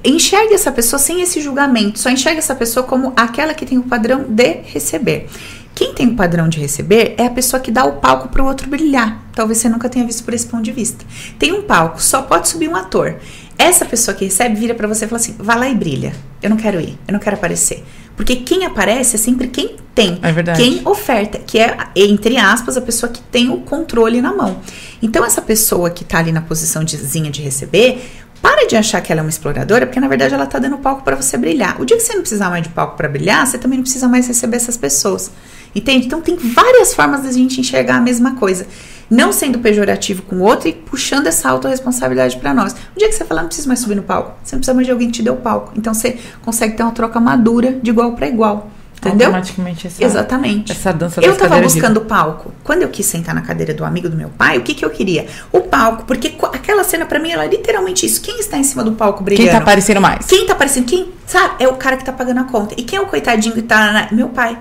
Enxergue essa pessoa sem esse julgamento. Só enxergue essa pessoa como aquela que tem o padrão de receber. Quem tem o padrão de receber é a pessoa que dá o palco para o outro brilhar. Talvez você nunca tenha visto por esse ponto de vista. Tem um palco, só pode subir um ator. Essa pessoa que recebe vira pra você e fala assim: vai lá e brilha. Eu não quero ir, eu não quero aparecer. Porque quem aparece é sempre quem tem. É verdade. Quem oferta, que é, entre aspas, a pessoa que tem o controle na mão. Então, essa pessoa que tá ali na posição de, de receber, para de achar que ela é uma exploradora, porque na verdade ela tá dando palco para você brilhar. O dia que você não precisar mais de palco para brilhar, você também não precisa mais receber essas pessoas. Entende? Então tem várias formas da gente enxergar a mesma coisa. Não sendo pejorativo com o outro e puxando essa autorresponsabilidade para nós. O dia que você falar, não precisa mais subir no palco, você não precisa mais de alguém que te dê o palco. Então você consegue ter uma troca madura de igual para igual. Entendeu? Automaticamente essa, Exatamente. essa dança Eu tava de- buscando o palco. Quando eu quis sentar na cadeira do amigo do meu pai, o que que eu queria? O palco, porque aquela cena pra mim ela é literalmente isso. Quem está em cima do palco brilhando? Quem tá aparecendo mais? Quem tá aparecendo? Quem, sabe? É o cara que tá pagando a conta. E quem é o coitadinho que tá na, meu pai.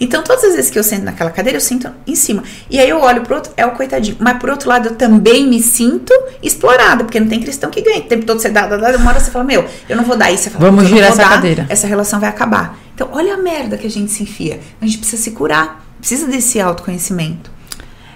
Então, todas as vezes que eu sento naquela cadeira, eu sinto em cima. E aí eu olho pro outro, é o coitadinho. Mas por outro lado, eu também me sinto explorada, porque não tem cristão que ganha. O tempo todo você dá, dá, dá, uma hora você fala, meu, eu não vou dar. Você fala, Vamos "Eu não girar essa dar, cadeira." Essa relação vai acabar. Então, olha a merda que a gente se enfia. A gente precisa se curar. Precisa desse autoconhecimento.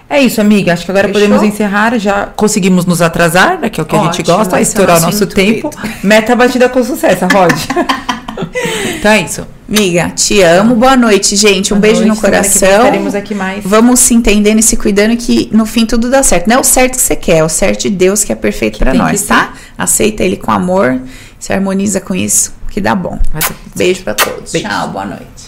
É isso, amiga. Acho que agora Fechou? podemos encerrar. Já conseguimos nos atrasar, né? Que é o que a gente Ótimo, gosta, o estourar o nosso nosso tempo. intuito. Meta batida com sucesso, Rod. então é isso. Amiga, te amo. Boa noite, gente. Um Boa beijo noite, no coração. Estaremos aqui mais. Vamos se entendendo e se cuidando que no fim tudo dá certo. Não é o certo que você quer, é o certo de Deus que é perfeito que nós, tá? Aceita ele com amor, se harmoniza com isso, que dá bom. Beijo pra todos. Beijo. Tchau, boa noite.